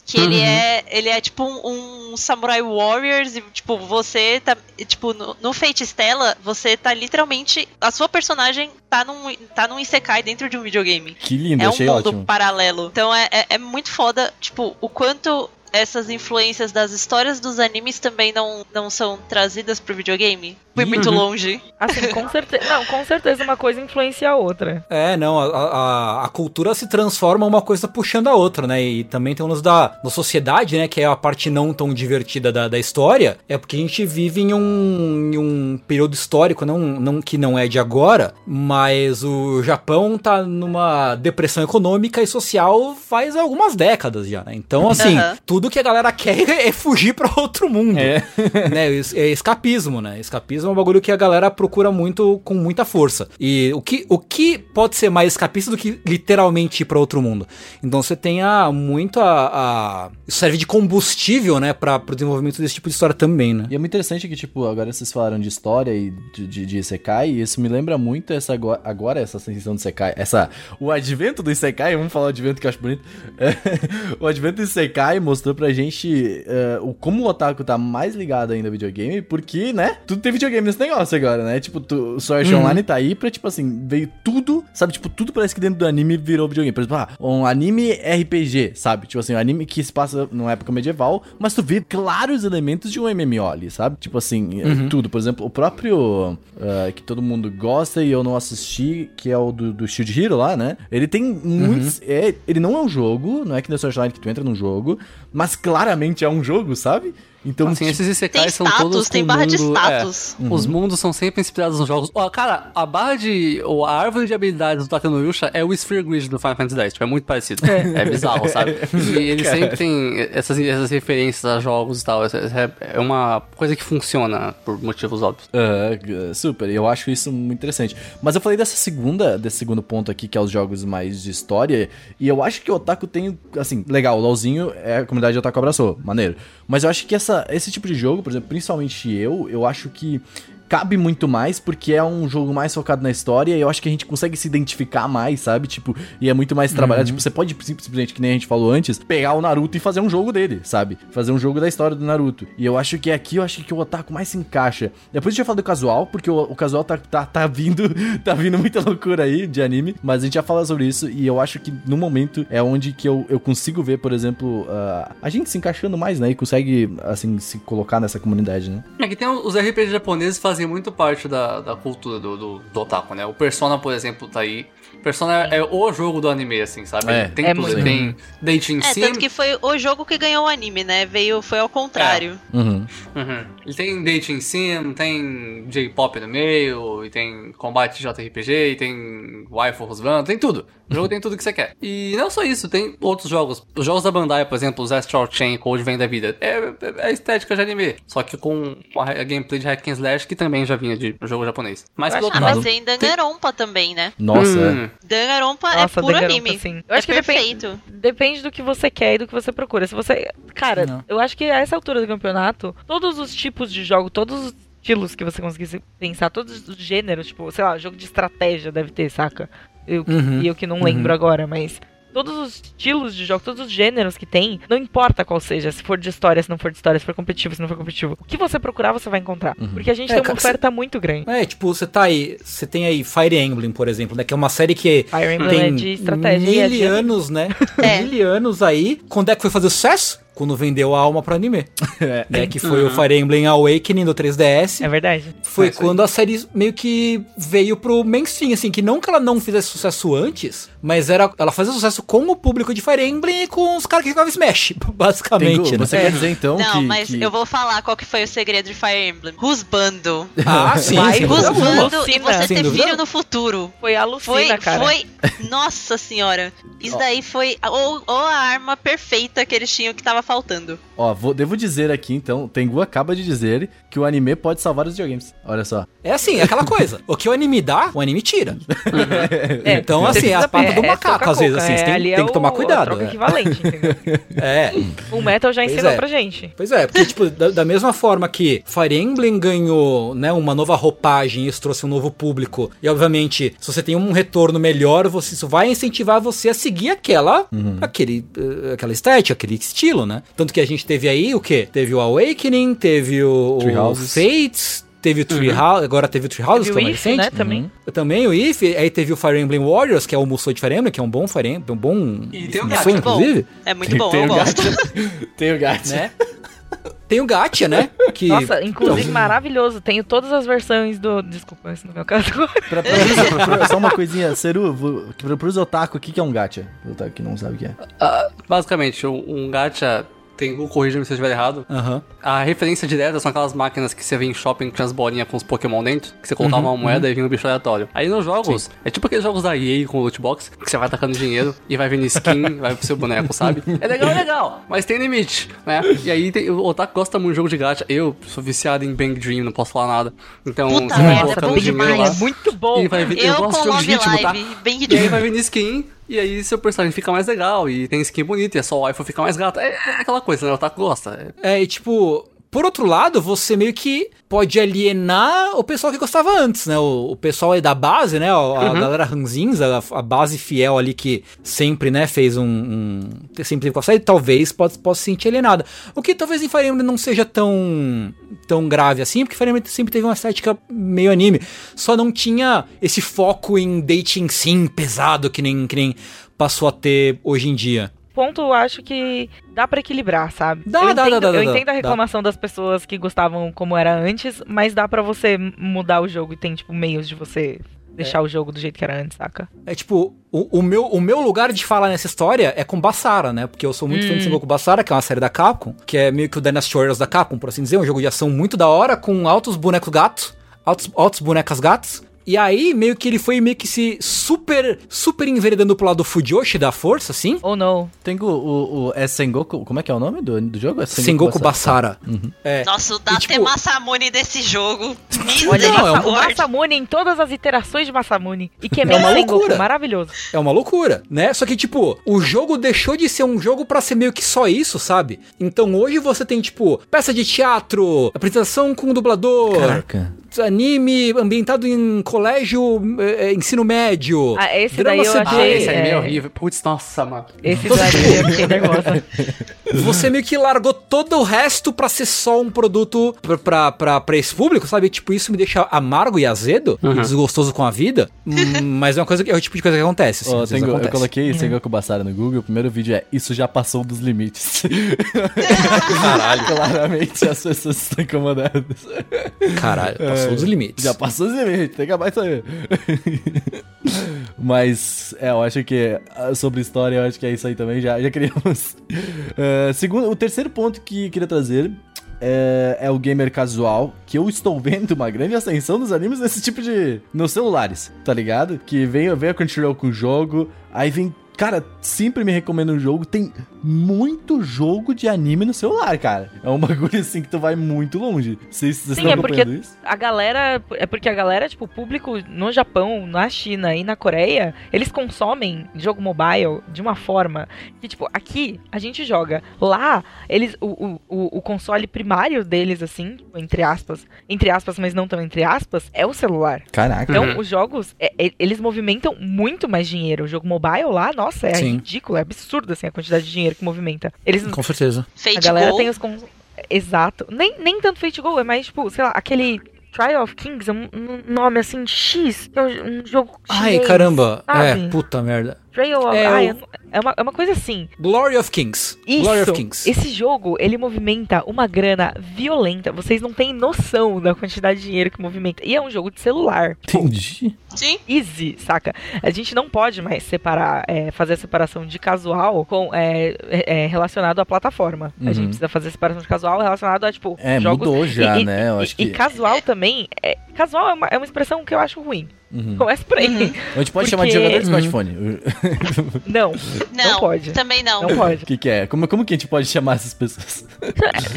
Que ele Uhum. é. Ele é tipo um, um Samurai Warriors e, tipo, você tá. Tipo, no, no Fate Stella, você tá literalmente. A sua personagem tá num, tá num Isekai dentro de um videogame. Que lindo, é um achei mundo ótimo. paralelo. Então é, é, é muito foda, tipo, o quanto essas influências das histórias dos animes também não, não são trazidas pro videogame. Fui Ih, muito uhum. longe. Assim, com certeza. Não, com certeza uma coisa influencia a outra. É, não, a, a, a cultura se transforma uma coisa puxando a outra, né? E também tem o lance da, da sociedade, né? Que é a parte não tão divertida da, da história. É porque a gente vive em um, em um período histórico, não, não que não é de agora, mas o Japão tá numa depressão econômica e social faz algumas décadas já, né? Então, assim, tudo tudo que a galera quer é fugir pra outro mundo. É. né? É escapismo, né? Escapismo é um bagulho que a galera procura muito com muita força. E o que, o que pode ser mais escapista do que literalmente ir pra outro mundo? Então você tem a, muito a, a- Isso serve de combustível, né? Pra, pro desenvolvimento desse tipo de história também, né? E é muito interessante que, tipo, agora vocês falaram de história e de, de, de Isekai, e isso me lembra muito essa agora, agora essa sensação de Isekai, essa, o advento do Isekai, vamos falar o advento que eu acho bonito, É, o advento do Isekai mostrou pra gente é, o, como o otaku tá mais ligado ainda ao videogame, porque, né, tudo tem videogame nesse negócio agora, né, tipo, tu, o Sword Art Online tá aí pra, tipo assim, veio tudo, sabe, tipo, tudo parece que dentro do anime virou videogame, por exemplo, ah, um anime RPG, sabe, tipo assim, um anime que se passa numa época medieval, mas tu vê claros elementos de um MMO ali, sabe, tipo assim, é, tudo, por exemplo, o próprio ah, que todo mundo gosta e eu não assisti, que é o do, do Shield Hero lá, né, ele tem muitos, é, ele não é um jogo, não é que no Sword Online que tu entra num jogo, mas claramente é um jogo, sabe, então, Assim, tipo, esses Isekais Tem são todos status, tem com barra de mundo- é, status. Os mundos são sempre inspirados nos jogos. Ó, cara, a barra de. Ou a árvore de habilidades do Takenuyusha é o Sphere Grid do Final Fantasy X. Tipo, é muito parecido. É, bizarro, sabe? E ele sempre tem essas, essas referências a jogos e tal. É é uma coisa que funciona por motivos óbvios. Ah, super, eu acho isso muito interessante. Mas eu falei dessa segunda, desse segundo ponto aqui, que é os jogos mais de história, e eu acho que o Otaku tem, assim, legal, o LoLzinho é a comunidade Otaku abraçou, maneiro. Mas eu acho que essa, esse tipo de jogo, por exemplo, principalmente eu, eu acho que cabe muito mais porque é um jogo mais focado na história e eu acho que a gente consegue se identificar mais, sabe? Tipo, e é muito mais trabalhado. Tipo, você pode sim- simplesmente, que nem a gente falou antes, pegar o Naruto e fazer um jogo dele, sabe? Fazer um jogo da história do Naruto. E eu acho que aqui eu acho que o otaku mais se encaixa. Depois a gente vai falar do casual, porque o, o casual tá, tá, tá vindo, tá vindo muita loucura aí de anime, mas a gente já fala sobre isso e eu acho que no momento é onde que eu, eu consigo ver, por exemplo, ah, a gente se encaixando mais, né? E consegue, assim, se colocar nessa comunidade, né? É que tem os RPG japoneses fazem muito parte da, da cultura do, do, do otaku, né? O Persona, por exemplo, tá aí. Persona é, é o jogo do anime, assim, sabe? É. Tem É tudo. muito. Tem Dating É, Sim. tanto que foi o jogo que ganhou o anime, né? Veio, foi ao contrário. Uhum. Uhum. Ele tem Dating Sim, tem J-pop no meio, e tem combate JRPG, e tem waifu husband, tem tudo. O jogo tem tudo que você quer. E não só isso, tem outros jogos. Os jogos da Bandai, por exemplo, os Astral Chain Code Vem da Vida, é, é a estética de anime. Só que com a, a gameplay de hack and slash, que também já vinha de jogo japonês. Mas Ah, mas tem Danganronpa também, né? Nossa, é. Danganronpa é Nossa, puro Danganronpa, anime. sim. Eu é acho que depende- perfeito. Depende do que você quer e do que você procura. Se você. Cara, Não. eu acho que a essa altura do campeonato, todos os tipos de jogo, todos os estilos que você conseguisse pensar, todos os gêneros, tipo, sei lá, jogo de estratégia deve ter, saca? Eu, Uhum. E eu que não lembro agora, mas. Todos os estilos de jogo, todos os gêneros que tem, não importa qual seja, se for de história, se não for de história, se for competitivo, se não for competitivo. O que você procurar, você vai encontrar. Porque a gente É, tem uma cara, oferta muito grande. É, tipo, você tá aí, você tem aí Fire Emblem, por exemplo, né? Que é uma série que Fire Emblem tem é de estratégia é mil de- anos, né? É. Mil anos aí. Quando é que foi fazer sucesso? Quando vendeu a alma pro anime. né? Que foi o Fire Emblem Awakening do 3DS. É verdade. Foi É quando a série meio que veio pro mainstream, assim, que não que ela não fizesse sucesso antes, mas era ela fazia sucesso com o público de Fire Emblem e com os caras que jogavam Smash, basicamente, Tengu, né? você É. quer dizer então Não, que... mas que- eu vou falar qual que foi o segredo de Fire Emblem. Rusbando. Ah, sim, Vai, dúvida alguma. Rusbando e você Sem ter dúvida filho não. no futuro. Foi alucina, Foi, cara. foi. Nossa senhora. Isso daí foi ou, ou a arma perfeita que eles tinham que tava faltando. Ó, vou- devo dizer aqui então, Tengu acaba de dizer que o anime pode salvar os videogames. Olha só. É assim, é aquela coisa. O que o anime dá, o anime tira. É, Então, você assim, é a pata do é macaco, às vezes, assim, você é, tem- ali tem é que tomar o- cuidado, troca é. equivalente, entendeu? É. O Metal já Pois ensinou é. pra gente. Pois é, porque, tipo, da, da mesma forma que Fire Emblem ganhou, né, uma nova roupagem, isso trouxe um novo público, e obviamente, se você tem um retorno melhor, você, isso vai incentivar você a seguir aquela, aquele, eh, aquela estética, aquele estilo, né? Tanto que a gente teve aí o quê? Teve o Awakening, teve o, o. Fates, teve o Tree House, agora teve o Tree Houses, Teve que é o mais If, recente. né, também. Também o If, aí teve o Fire Emblem Warriors, que é o Musou de Fire Emblem, que é um bom Fire Emblem, um bom E tem o Musou, Gacha. inclusive. É muito bom, eu o gosto. Tem o gacha. né? Tem o Gacha, né? Que Nossa, inclusive maravilhoso. Tenho todas as versões do. Desculpa, esse no meu caso. Pra, pra, pra- pra- só uma coisinha, Seru, pra, pros otaku, o que que é um gacha? O otaku que não sabe o que é. Ah, basicamente, um, um gacha Tem, corrija-me se eu estiver errado. Aham. A referência direta são aquelas máquinas que você vê em shopping que tinha as bolinhas com os Pokémon dentro, que você colocava Uhum, uma moeda e vinha um bicho aleatório. Aí nos jogos, é tipo aqueles jogos da EA com loot box, que você vai atacando dinheiro e vai vindo skin, vai pro seu boneco, sabe? É legal, é legal, mas tem limite, né? E aí tem, o Otaku gosta muito de jogo de gacha. Eu sou viciado em Bang Dream, não posso falar nada. Então Puta você vai merda, colocando bom dinheiro demais. lá. É muito bom. E vai eu, Eu gosto de jogo de ritmo, tá? Live, bem E aí vai vindo skin, e aí seu personagem fica mais legal, e tem skin bonita, e a sua waifu fica mais gata. É, é aquela coisa, né? O Otaku gosta. É, É, e tipo, por outro lado, você meio que pode alienar o pessoal que gostava antes, né? O, o pessoal aí da base, né? A, a galera ranzinza, a, a base fiel ali que sempre, né, fez um. um sempre teve gostado, e talvez possa, possa se sentir alienada. O que talvez em Fire Emblem não seja tão, tão grave assim, porque Fire Emblem sempre teve uma estética meio anime. Só não tinha esse foco em dating sim pesado que nem, que nem passou a ter hoje em dia. Ponto, eu acho que dá pra equilibrar, sabe? Dá, eu dá, entendo, dá, dá, Eu dá, entendo a reclamação das pessoas que gostavam como era antes, mas dá pra você mudar o jogo e tem, tipo, meios de você deixar o jogo do jeito que era antes, saca? É tipo, o, o meu, o meu lugar de falar nessa história é com Bassara, né? Porque eu sou muito fã de Sengoku Bassara, que é uma série da Capcom, que é meio que o Dynasty Warriors da Capcom, por assim dizer, um jogo de ação muito da hora, com altos bonecos gatos, altos, altos bonecas gatos. E aí, meio que ele foi meio que se super, super enveredando pro lado Fujoshi da força, assim. Ou não? Tem o, o, o- é Sengoku, como é que é o nome do, do jogo? É Sengoku Bassara. É. Nossa, o Date tipo, Masamune desse jogo. Olha, Não, é um- o Masamune em todas as iterações de Masamune. E que é uma Sengoku, loucura. maravilhoso. É uma loucura, né? Só que, tipo, o jogo deixou de ser um jogo pra ser meio que só isso, sabe? Então hoje você tem, tipo, peça de teatro, apresentação com o dublador, Caraca. anime ambientado em colégio, eh, ensino médio. Ah, esse drama daí eu CD. Ah, achei- esse anime é é. horrível. Putz, nossa, mano. Esse daí eu fiquei nervosa. Você meio que largou todo o resto pra ser só um produto pra, pra, pra, pra esse público, sabe? Tipo, isso me deixa amargo e azedo, e desgostoso com a vida. Hum, mas é uma coisa que é o tipo de coisa que acontece. assim, às vezes Sengo- eu acontece. coloquei Sengoku Basara no Google, o primeiro vídeo é Isso já passou dos limites. Caralho. Claramente as pessoas estão incomodadas. Caralho, passou dos limites. Já passou dos limites, tem que acabar aí. Mas, é, eu acho que ah, sobre história, eu acho que é isso aí também, já, já criamos. Ah, segundo, o terceiro ponto que queria trazer é, é o gamer casual, que eu estou vendo uma grande ascensão dos animes nesse tipo de... nos celulares, tá ligado? Que vem, vem a Crunchyroll com o jogo, aí vem... Cara, sempre me recomendo um jogo. Tem muito jogo de anime no celular, cara. É um bagulho assim que tu vai muito longe. Vocês vocês Sim, estão é porque isso? a galera. É porque a galera, tipo, o público no Japão, na China e na Coreia, eles consomem jogo mobile de uma forma que, tipo, aqui a gente joga. Lá, eles. O, o, o, o console primário deles, assim, entre aspas, entre aspas, mas não tão entre aspas, é o celular. Caraca. Então, Uhum. os jogos, é- é- eles movimentam muito mais dinheiro. O jogo mobile lá, nossa, é Sim. ridículo, é absurdo, assim, a quantidade de dinheiro que movimenta. Eles, Com certeza. a galera tem os. Cons... Exato. Nem, nem tanto Fate Go, é mais, tipo, sei lá, aquele. Trial of Kings é um, um nome assim, X, que é um, um jogo. Ai, chinês, caramba. sabe? É, puta merda. Trail of. É, ai, o- é, uma, é uma coisa assim. Glory of Kings. Isso. Glory of Kings. Esse jogo, ele movimenta uma grana violenta. Vocês não têm noção da quantidade de dinheiro que movimenta. E é um jogo de celular. Entendi. Sim. easy, saca? A gente não pode mais separar, é, fazer a separação de casual com é, é, é, relacionado à plataforma. A Uhum. gente precisa fazer a separação de casual relacionado a, tipo, É, jogos... mudou já, e, né? Eu e- acho e que- casual também, é, casual é uma, é uma expressão que eu acho ruim. Uhum. Começa por aí. A gente pode chamar de Porque- jogador de smartphone. Não, Não, não pode. Também não. Não pode. O que, que é? Como, como que a gente pode chamar essas pessoas?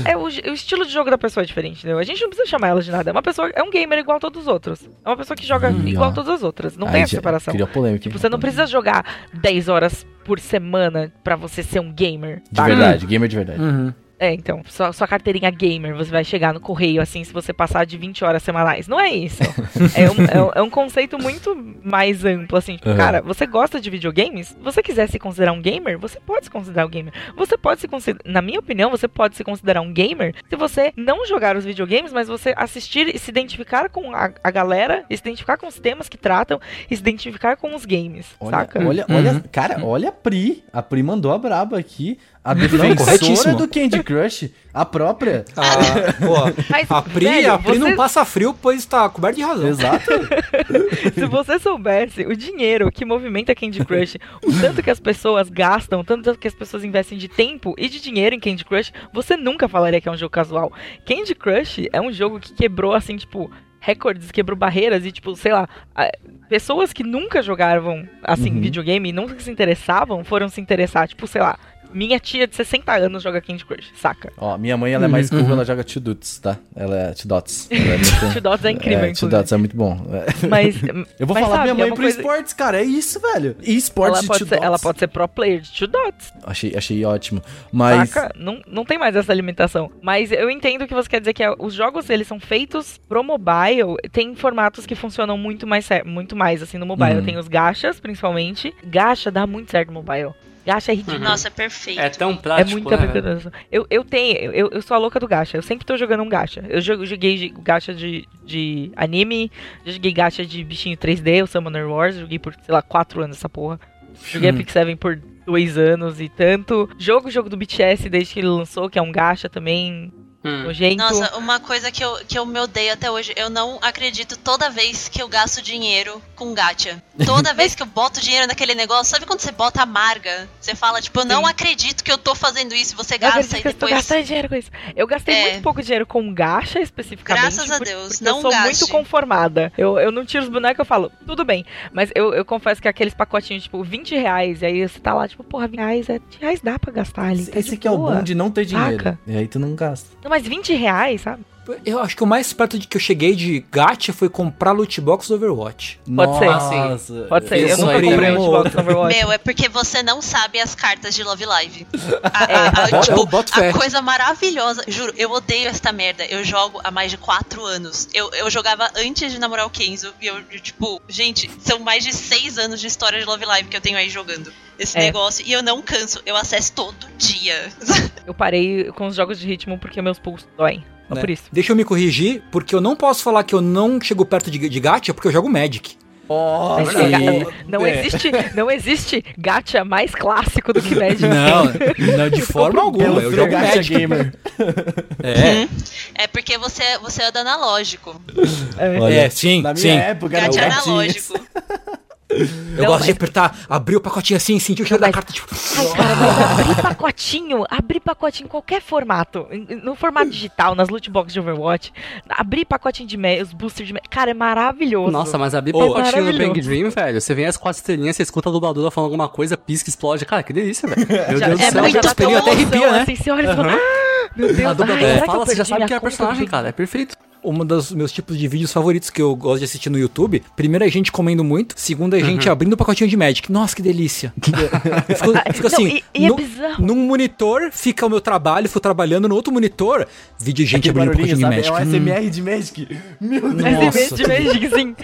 É, o, o estilo de jogo da pessoa é diferente, entendeu? A gente não precisa chamar ela de nada. É uma pessoa, é um gamer igual a todos os outros. É uma pessoa que joga Hum, igual ó. a todas as outras. Não Aí tem essa separação. Cria polêmica. Tipo, você não precisa jogar 10 horas por semana pra você ser um gamer. De saca? verdade, gamer de verdade. Uhum. É, então, sua, sua carteirinha gamer, você vai chegar no correio assim se você passar de 20 horas semanais. Não é isso. é, um, é, é um conceito muito mais amplo, assim. Tipo, Uhum. cara, você gosta de videogames? Se você quiser se considerar um gamer, você pode se considerar um gamer. Você pode se considerar, na minha opinião, você pode se considerar um gamer se você não jogar os videogames, mas você assistir e se identificar com a, a galera, e se identificar com os temas que tratam, e se identificar com os games, Olha, saca? olha, Uhum. olha, cara, olha a Pri. A Pri mandou a braba aqui. A corretíssimo. defensora do Candy Crush, a própria. Ah, pô, Mas, a Pri, velho, a Pri não você- passa frio, pois tá coberto de razão. Exato. Se você soubesse o dinheiro que movimenta Candy Crush, o tanto que as pessoas gastam, o tanto que as pessoas investem de tempo e de dinheiro em Candy Crush, você nunca falaria que é um jogo casual. Candy Crush é um jogo que quebrou, assim, tipo, recordes, quebrou barreiras e, tipo, sei lá, a- pessoas que nunca jogavam, assim, Uhum. videogame e nunca se interessavam, foram se interessar, tipo, sei lá. Minha tia de 60 anos joga Candy Crush, saca? Ó, minha mãe, ela é mais cool, ela joga Two Dots, tá? Ela é Two Dots. Ela é muito- Two Dots é incrível, é, Two inclusive. Dots é muito bom. É. Mas, Eu vou mas falar sabe, minha é mãe uma pro coisa- esportes, cara. É isso, velho. E esportes Ela de pode, Two ser, ela pode ser pro player de Two Dots. Achei, achei ótimo. Mas. Saca? Não, não tem mais essa limitação. Mas eu entendo que você quer dizer que é- os jogos eles são feitos pro mobile. Tem formatos que funcionam muito mais, muito mais assim no mobile. Uhum. Tem os gachas, principalmente. Gacha dá muito certo no mobile. Gacha é ridículo. Nossa, é perfeito. É tão É prático, muita né. Eu, eu tenho, eu, eu sou a louca do gacha. Eu sempre tô jogando um gacha. Eu joguei gacha de, de anime, já joguei gacha de bichinho 3D, o Summoner Wars, joguei por, sei lá, 4 anos essa porra. Joguei a Pick 7 por dois anos e tanto. Jogo jogo do BTS desde que ele lançou, que é um gacha também. Hum. Nojento. Nossa, uma coisa que eu, que eu me odeio até hoje, eu não acredito toda vez que eu gasto dinheiro com gacha. Toda vez que eu boto dinheiro naquele negócio, sabe quando você bota amarga? Você fala, tipo, eu não Sim. acredito que eu tô fazendo isso, e você Eu gasta acredito e que eu tô depois. gastando dinheiro com isso. Eu gastei É. muito pouco dinheiro com gacha, especificamente. Graças a Deus, não eu sou gaste. muito conformada. Eu, eu não tiro os bonecos, eu falo, tudo bem. Mas eu, eu confesso que aqueles pacotinhos, tipo, 20 reais, e aí você tá lá, tipo, porra, 20 reais, é, 20 reais dá pra gastar ali. tá Esse aqui é o bom de não ter dinheiro. Saca? E aí tu não gasta. Não, mas 20 reais, sabe? Eu acho que o mais perto de que eu cheguei de gacha foi comprar loot box do Overwatch. Pode ser. Nossa. Pode ser. Eu, nunca comprei um Xbox no Overwatch. Meu, é porque você não sabe as cartas de Love Live. A, É, a- a- eu tipo, a coisa maravilhosa. Juro, eu odeio esta merda. Eu jogo há mais de quatro anos. Eu, eu jogava antes de namorar o Kenzo. E eu, eu, tipo, gente, são mais de seis anos de história de Love Live que eu tenho aí jogando esse É. negócio. E eu não canso. Eu acesso todo dia. Eu parei com os jogos de ritmo porque meus pulsos doem. Só né? por isso. Deixa eu me corrigir, porque eu não posso falar que eu não chego perto de, de gacha, porque eu jogo Magic. Ga- não, É. existe, não existe gacha mais clássico do que Magic. Não, não de forma É alguma. o Eu jogo Gacha Magic. Gamer. É, É porque você, você anda analógico. Olha, é, sim, Na minha sim. época, era o Gacha analógico. Eu Não, gosto mas- de apertar, abrir o pacotinho assim, sentir o cheiro da carta, tipo... Ai, cara, mas abrir pacotinho, abrir pacotinho em qualquer formato, no formato digital, nas loot boxes de Overwatch, abrir pacotinho de me- os boosters de me- cara, é maravilhoso. Nossa, mas abrir Ô, pacotinho no. Bang Dream, velho. Você vem as quatro estrelinhas, você escuta a dubladora falando alguma coisa, pisca, explode. Cara, que delícia, velho. Meu Já- Deus do é céu. muito muito bom. até arrepia, né? Assim, você olha e fala, ah, meu Deus, A ai, dubladora fala, você já sabe que é a personagem, do cara. É perfeito. Um dos meus tipos de vídeos favoritos que eu gosto de assistir no YouTube. Primeiro, a gente comendo muito. Segundo, a gente abrindo o pacotinho de Magic. Nossa, que delícia. Fico, fico Não, assim, e- e é no- bizarro. num monitor fica o meu trabalho, fico trabalhando no outro monitor, vídeo de gente Aquele abrindo o barulhinho, pacotinho de sabe? É Magic. um Hum. SMR de Magic. Meu Deus. Nossa. de Magic, sim.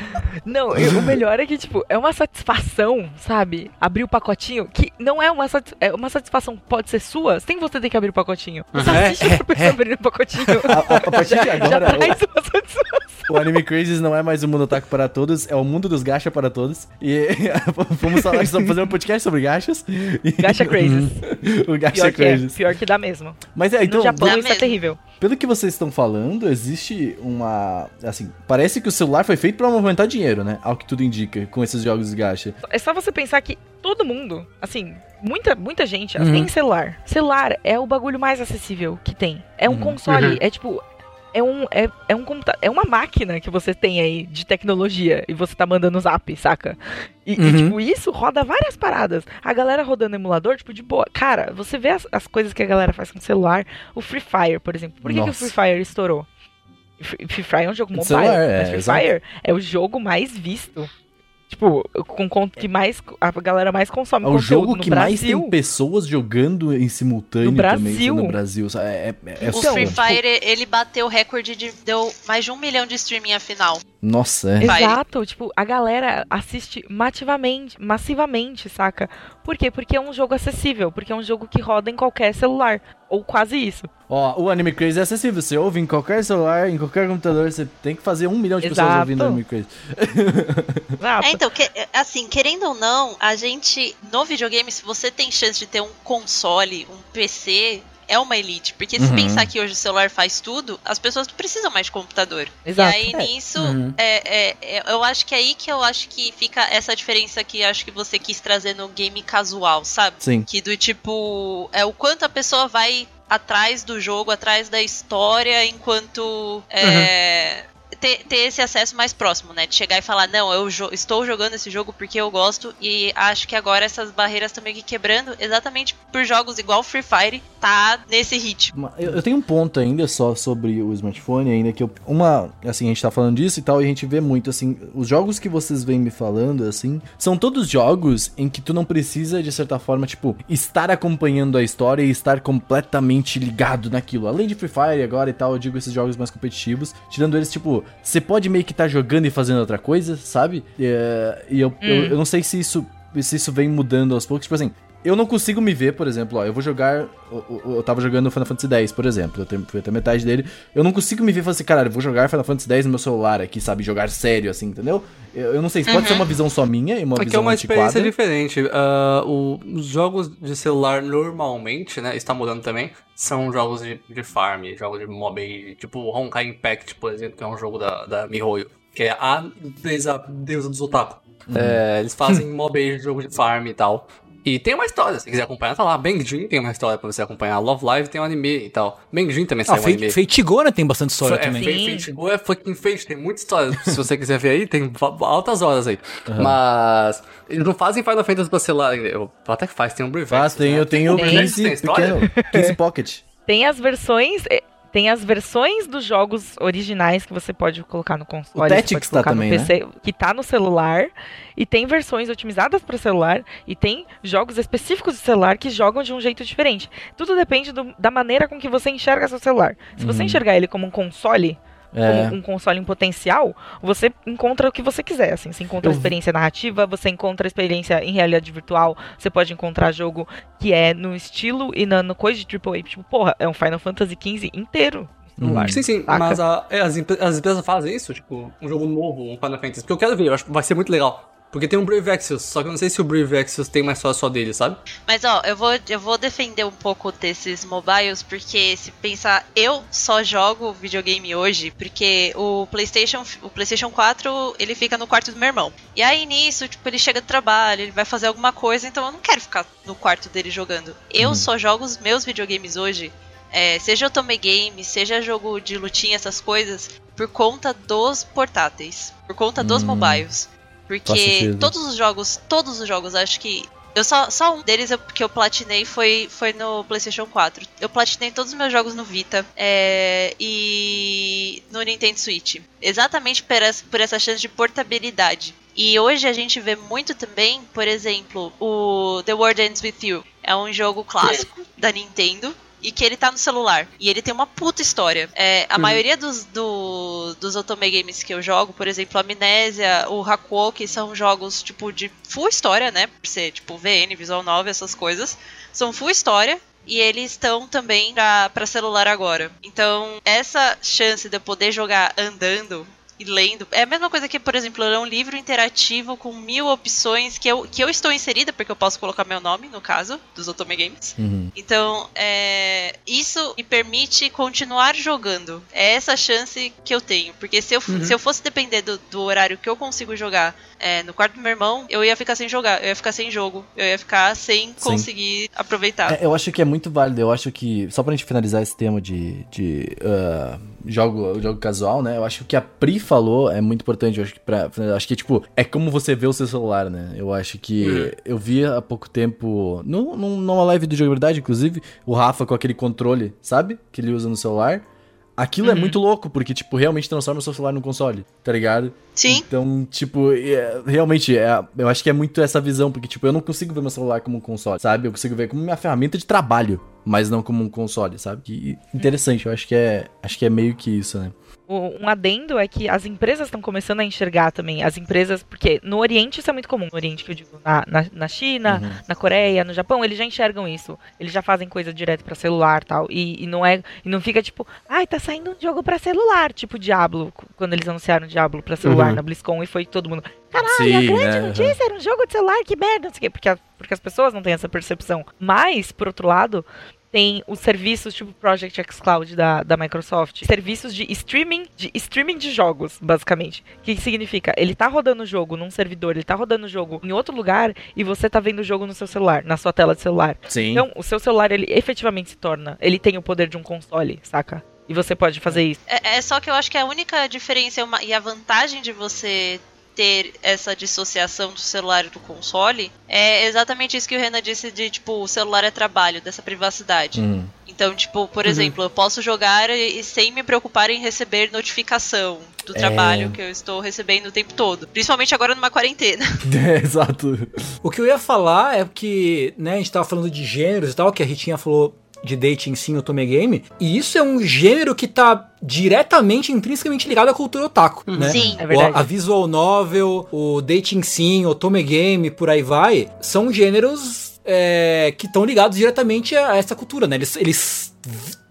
Não, eu- o melhor é que, tipo, é uma satisfação, sabe? Abrir o pacotinho, que não é uma, satis- é uma satisfação, pode ser sua, sem você ter que abrir o pacotinho. Você É, assiste outra pessoa abrindo o pacotinho. A, a- a partir de já agora, satisfação. O, Anime Crazes não é mais o mundo otaku para todos, é o mundo dos gacha para todos. E vamos falar, vamos fazer um podcast sobre gachas. Gacha Crazes. o Gacha Pior é, Crazes. pior que dá mesmo. Mas é, então, no Japão isso é mesmo. terrível. Pelo que vocês estão falando, existe uma. Assim, parece que o celular foi feito pra movimentar dinheiro, né? Ao que tudo indica, com esses jogos de gacha. É só você pensar que todo mundo, assim, muita, muita gente Uhum. tem celular. Celular é o bagulho mais acessível que tem. É um Uhum. console, Uhum. é tipo. É um, é, é um computa é uma máquina que você tem aí de tecnologia e você tá mandando zap, saca? E, e, Uhum. tipo, isso roda várias paradas. A galera rodando emulador, tipo, de boa. Cara, você vê as, as coisas que a galera faz com o celular. O Free Fire, por exemplo. Por que, que o. Free Fire estourou? Free Fire é um jogo mobile. celular, é, mas Free. Fire é o jogo mais visto. Tipo, com, com que mais a galera mais consome É o jogo no que mais Brasil. tem pessoas jogando em simultâneo No também Brasil. no Brasil. É, é, é O Free tipo- Fire, ele bateu o recorde de. deu mais de um milhão de streaming a final. Nossa, é. Exato, tipo, a galera assiste massivamente, massivamente, saca? Por quê? Porque é um jogo acessível, porque é um jogo que roda em qualquer celular, ou quase isso. Ó, o Anime Crazy é acessível. Você ouve em qualquer celular, em qualquer computador. Você tem que fazer um milhão de pessoas Exato. ouvindo Anime Crazy. Exato. É, então, que- assim, querendo ou não, a gente, no videogame, se você tem chance de ter um console, um PC, é uma elite. Porque se Uhum. pensar que hoje o celular faz tudo, as pessoas não precisam mais de computador. Exato. E aí, É. nisso, Uhum. é, é- é- eu acho que é aí que eu acho que fica essa diferença que acho que você quis trazer no game casual, sabe? Sim. Que do tipo, é o quanto a pessoa vai atrás do jogo, atrás da história, enquanto é, ter, ter esse acesso mais próximo, né? De chegar e falar, não, eu jo- estou jogando esse jogo porque eu gosto, e acho que agora essas barreiras estão meio que quebrando, exatamente por jogos igual Free Fire, tá nesse ritmo. Eu, eu tenho um ponto ainda só sobre o smartphone, ainda que eu. Uma. Assim, a gente tá falando disso e tal, e a gente vê muito, assim. Os jogos que vocês vêm me falando, assim, são todos jogos em que tu não precisa, de certa forma, tipo, estar acompanhando a história e estar completamente ligado naquilo. Além de Free Fire agora e tal, eu digo esses jogos mais competitivos, tirando eles, tipo, você pode meio que estar jogando e fazendo outra coisa, sabe? É, e eu, eu, eu não sei se isso, se isso vem mudando aos poucos. Tipo assim, eu não consigo me ver, por exemplo, ó, eu vou jogar. Eu, eu- eu tava jogando Final Fantasy X, por exemplo. Eu tenho- fui até metade dele. Eu não consigo me ver e falar assim, caralho, eu vou jogar Final Fantasy X no meu celular aqui, sabe? Jogar sério, assim, entendeu? Eu, eu não sei, pode ser uma visão só minha e uma Aqui é visão uma experiência antiquada. diferente. Ah, o- os jogos de celular normalmente, né? Está mudando também. São jogos de, de farm, jogos de mobile, tipo Honkai Impact, por exemplo, que é um jogo da, da MiHoYo, que é a empresa deusa dos otaku. É, eles fazem mobile, jogo de farm e tal. E tem uma história, se quiser acompanhar, tá lá. Bengjin tem uma história pra você acompanhar. Love Live tem um anime e tal. Bengjin também Ah, saiu um anime. Go, né, tem bastante história É, também. Go é fucking Fate, tem muita história. Se você quiser ver aí, tem altas horas aí. Mas eles não fazem Final Fantasy pra celular ainda. Eu, até que faz, tem um Brave Faz, tem, eu tenho Tem. Tem 15 história? pequeno, 15 Pocket. Tem as versões. Tem as versões dos jogos originais que você pode colocar no console, O Tactics tá também, PC, que tá no celular, e tem versões otimizadas para celular, e tem jogos específicos de celular que jogam de um jeito diferente. Tudo depende do- da maneira com que você enxerga seu celular. Se você enxergar ele como um console, É. como um console em potencial, você encontra o que você quiser, assim. Você encontra Eu experiência narrativa, você encontra a experiência em realidade virtual, você pode encontrar jogo que é no estilo e na, no coisa de AAA. Tipo, porra, é um Final Fantasy XV inteiro celular. Sim, sim, saca? mas a- é, as, as empresas fazem isso, tipo, um jogo novo, um Final Fantasy. Porque eu quero ver, eu acho que vai ser muito legal. Porque tem um Brave Exvius, só que eu não sei se o Brave Exvius tem uma história só dele, sabe? Mas ó, eu vou, eu vou defender um pouco desses mobiles, porque se pensar, eu só jogo videogame hoje, porque o PlayStation, o PlayStation 4, ele fica no quarto do meu irmão. E aí nisso, tipo, ele chega do trabalho, ele vai fazer alguma coisa, então eu não quero ficar no quarto dele jogando. Eu só jogo os meus videogames hoje, é, seja eu tomei game, seja jogo de lutinha, essas coisas, por conta dos portáteis, por conta dos Hum. mobiles. Porque todos os jogos, todos os jogos, acho que eu só, só um deles eu- que eu platinei foi, foi no PlayStation 4. Eu platinei todos os meus jogos no Vita é, e no Nintendo Switch. Exatamente por essa, por essa chance de portabilidade. E hoje a gente vê muito também, por exemplo, o The World Ends With You. É um jogo clássico da Nintendo. E que ele tá no celular. E ele tem uma puta história. É, a maioria dos, do, dos Otome Games que eu jogo, por exemplo, Amnésia, o Hakuo, que são jogos, tipo, de full história, né? Por ser, tipo, VN, Visual Novel, essas coisas. São full história. E eles estão também pra, pra celular agora. Então, essa chance de eu poder jogar andando e lendo. É a mesma coisa que, por exemplo, ler um livro interativo com mil opções que eu, que eu estou inserida, porque eu posso colocar meu nome, no caso, dos Otome Games. Uhum. Então, é, isso me permite continuar jogando. É essa chance que eu tenho. Porque se eu, f- se eu fosse depender do, do horário que eu consigo jogar é, no quarto do meu irmão, eu ia ficar sem jogar, eu ia ficar sem jogo, eu ia ficar sem conseguir aproveitar. É, eu acho que é muito válido. Eu acho que, só pra gente finalizar esse tema de, de ah, jogo, jogo casual, né? Eu acho que o que a Pri falou é muito importante. Eu acho que, pra, acho que tipo, é como você vê o seu celular, né? Eu acho que eu vi há pouco tempo, no, num- numa live do Jogabilidade, inclusive, o Rafa com aquele controle, sabe? Que ele usa no celular. Aquilo é muito louco, porque, tipo, realmente transforma o seu celular num console, tá ligado? Sim. Então, tipo, é- realmente, é, eu acho que é muito essa visão, porque, tipo, eu não consigo ver meu celular como um console, sabe? Eu consigo ver como minha ferramenta de trabalho, mas não como um console, sabe? Que interessante, eu acho que é, acho que é meio que isso, né? Um adendo é que as empresas estão começando a enxergar também. As empresas, porque no Oriente isso é muito comum. No Oriente, que eu digo, na, na, na China, Uhum. na Coreia, no Japão, eles já enxergam isso. Eles já fazem coisa direto pra celular tal. E, e não é. E não fica tipo, ai, tá saindo um jogo pra celular, tipo Diablo, quando eles anunciaram Diablo pra celular Uhum. na BlizzCon e foi todo mundo. Caralho, a Sim, grande né? notícia era um jogo de celular, que merda, não sei o quê. Porque, a- porque as pessoas não têm essa percepção. Mas, por outro lado, tem os serviços tipo Project X Cloud da, da Microsoft, serviços de streaming, de streaming de jogos, basicamente. O que que significa? Ele tá rodando o jogo num servidor, ele tá rodando o jogo em outro lugar e você tá vendo o jogo no seu celular, na sua tela de celular. Sim. Então, o seu celular ele efetivamente se torna, ele tem o poder de um console, saca? E você pode fazer isso. É, é só que eu acho que a única diferença uma- e a vantagem de você ter essa dissociação do celular e do console é exatamente isso que o Renan disse de, tipo, o celular é trabalho, dessa privacidade. Hum. Então, tipo, por exemplo, eu posso jogar e, e sem me preocupar em receber notificação do É. trabalho que eu estou recebendo o tempo todo. Principalmente agora numa quarentena. É, exato. O que eu ia falar é que, né, a gente tava falando de gêneros e tal, que a Ritinha falou de dating sim o Tome Game, e isso é um gênero que tá diretamente, intrinsecamente ligado à cultura otaku, né? Sim. É verdade. O- a visual novel, o dating sim, o Tome Game, por aí vai, são gêneros é, que estão ligados diretamente a essa cultura, né? Eles, eles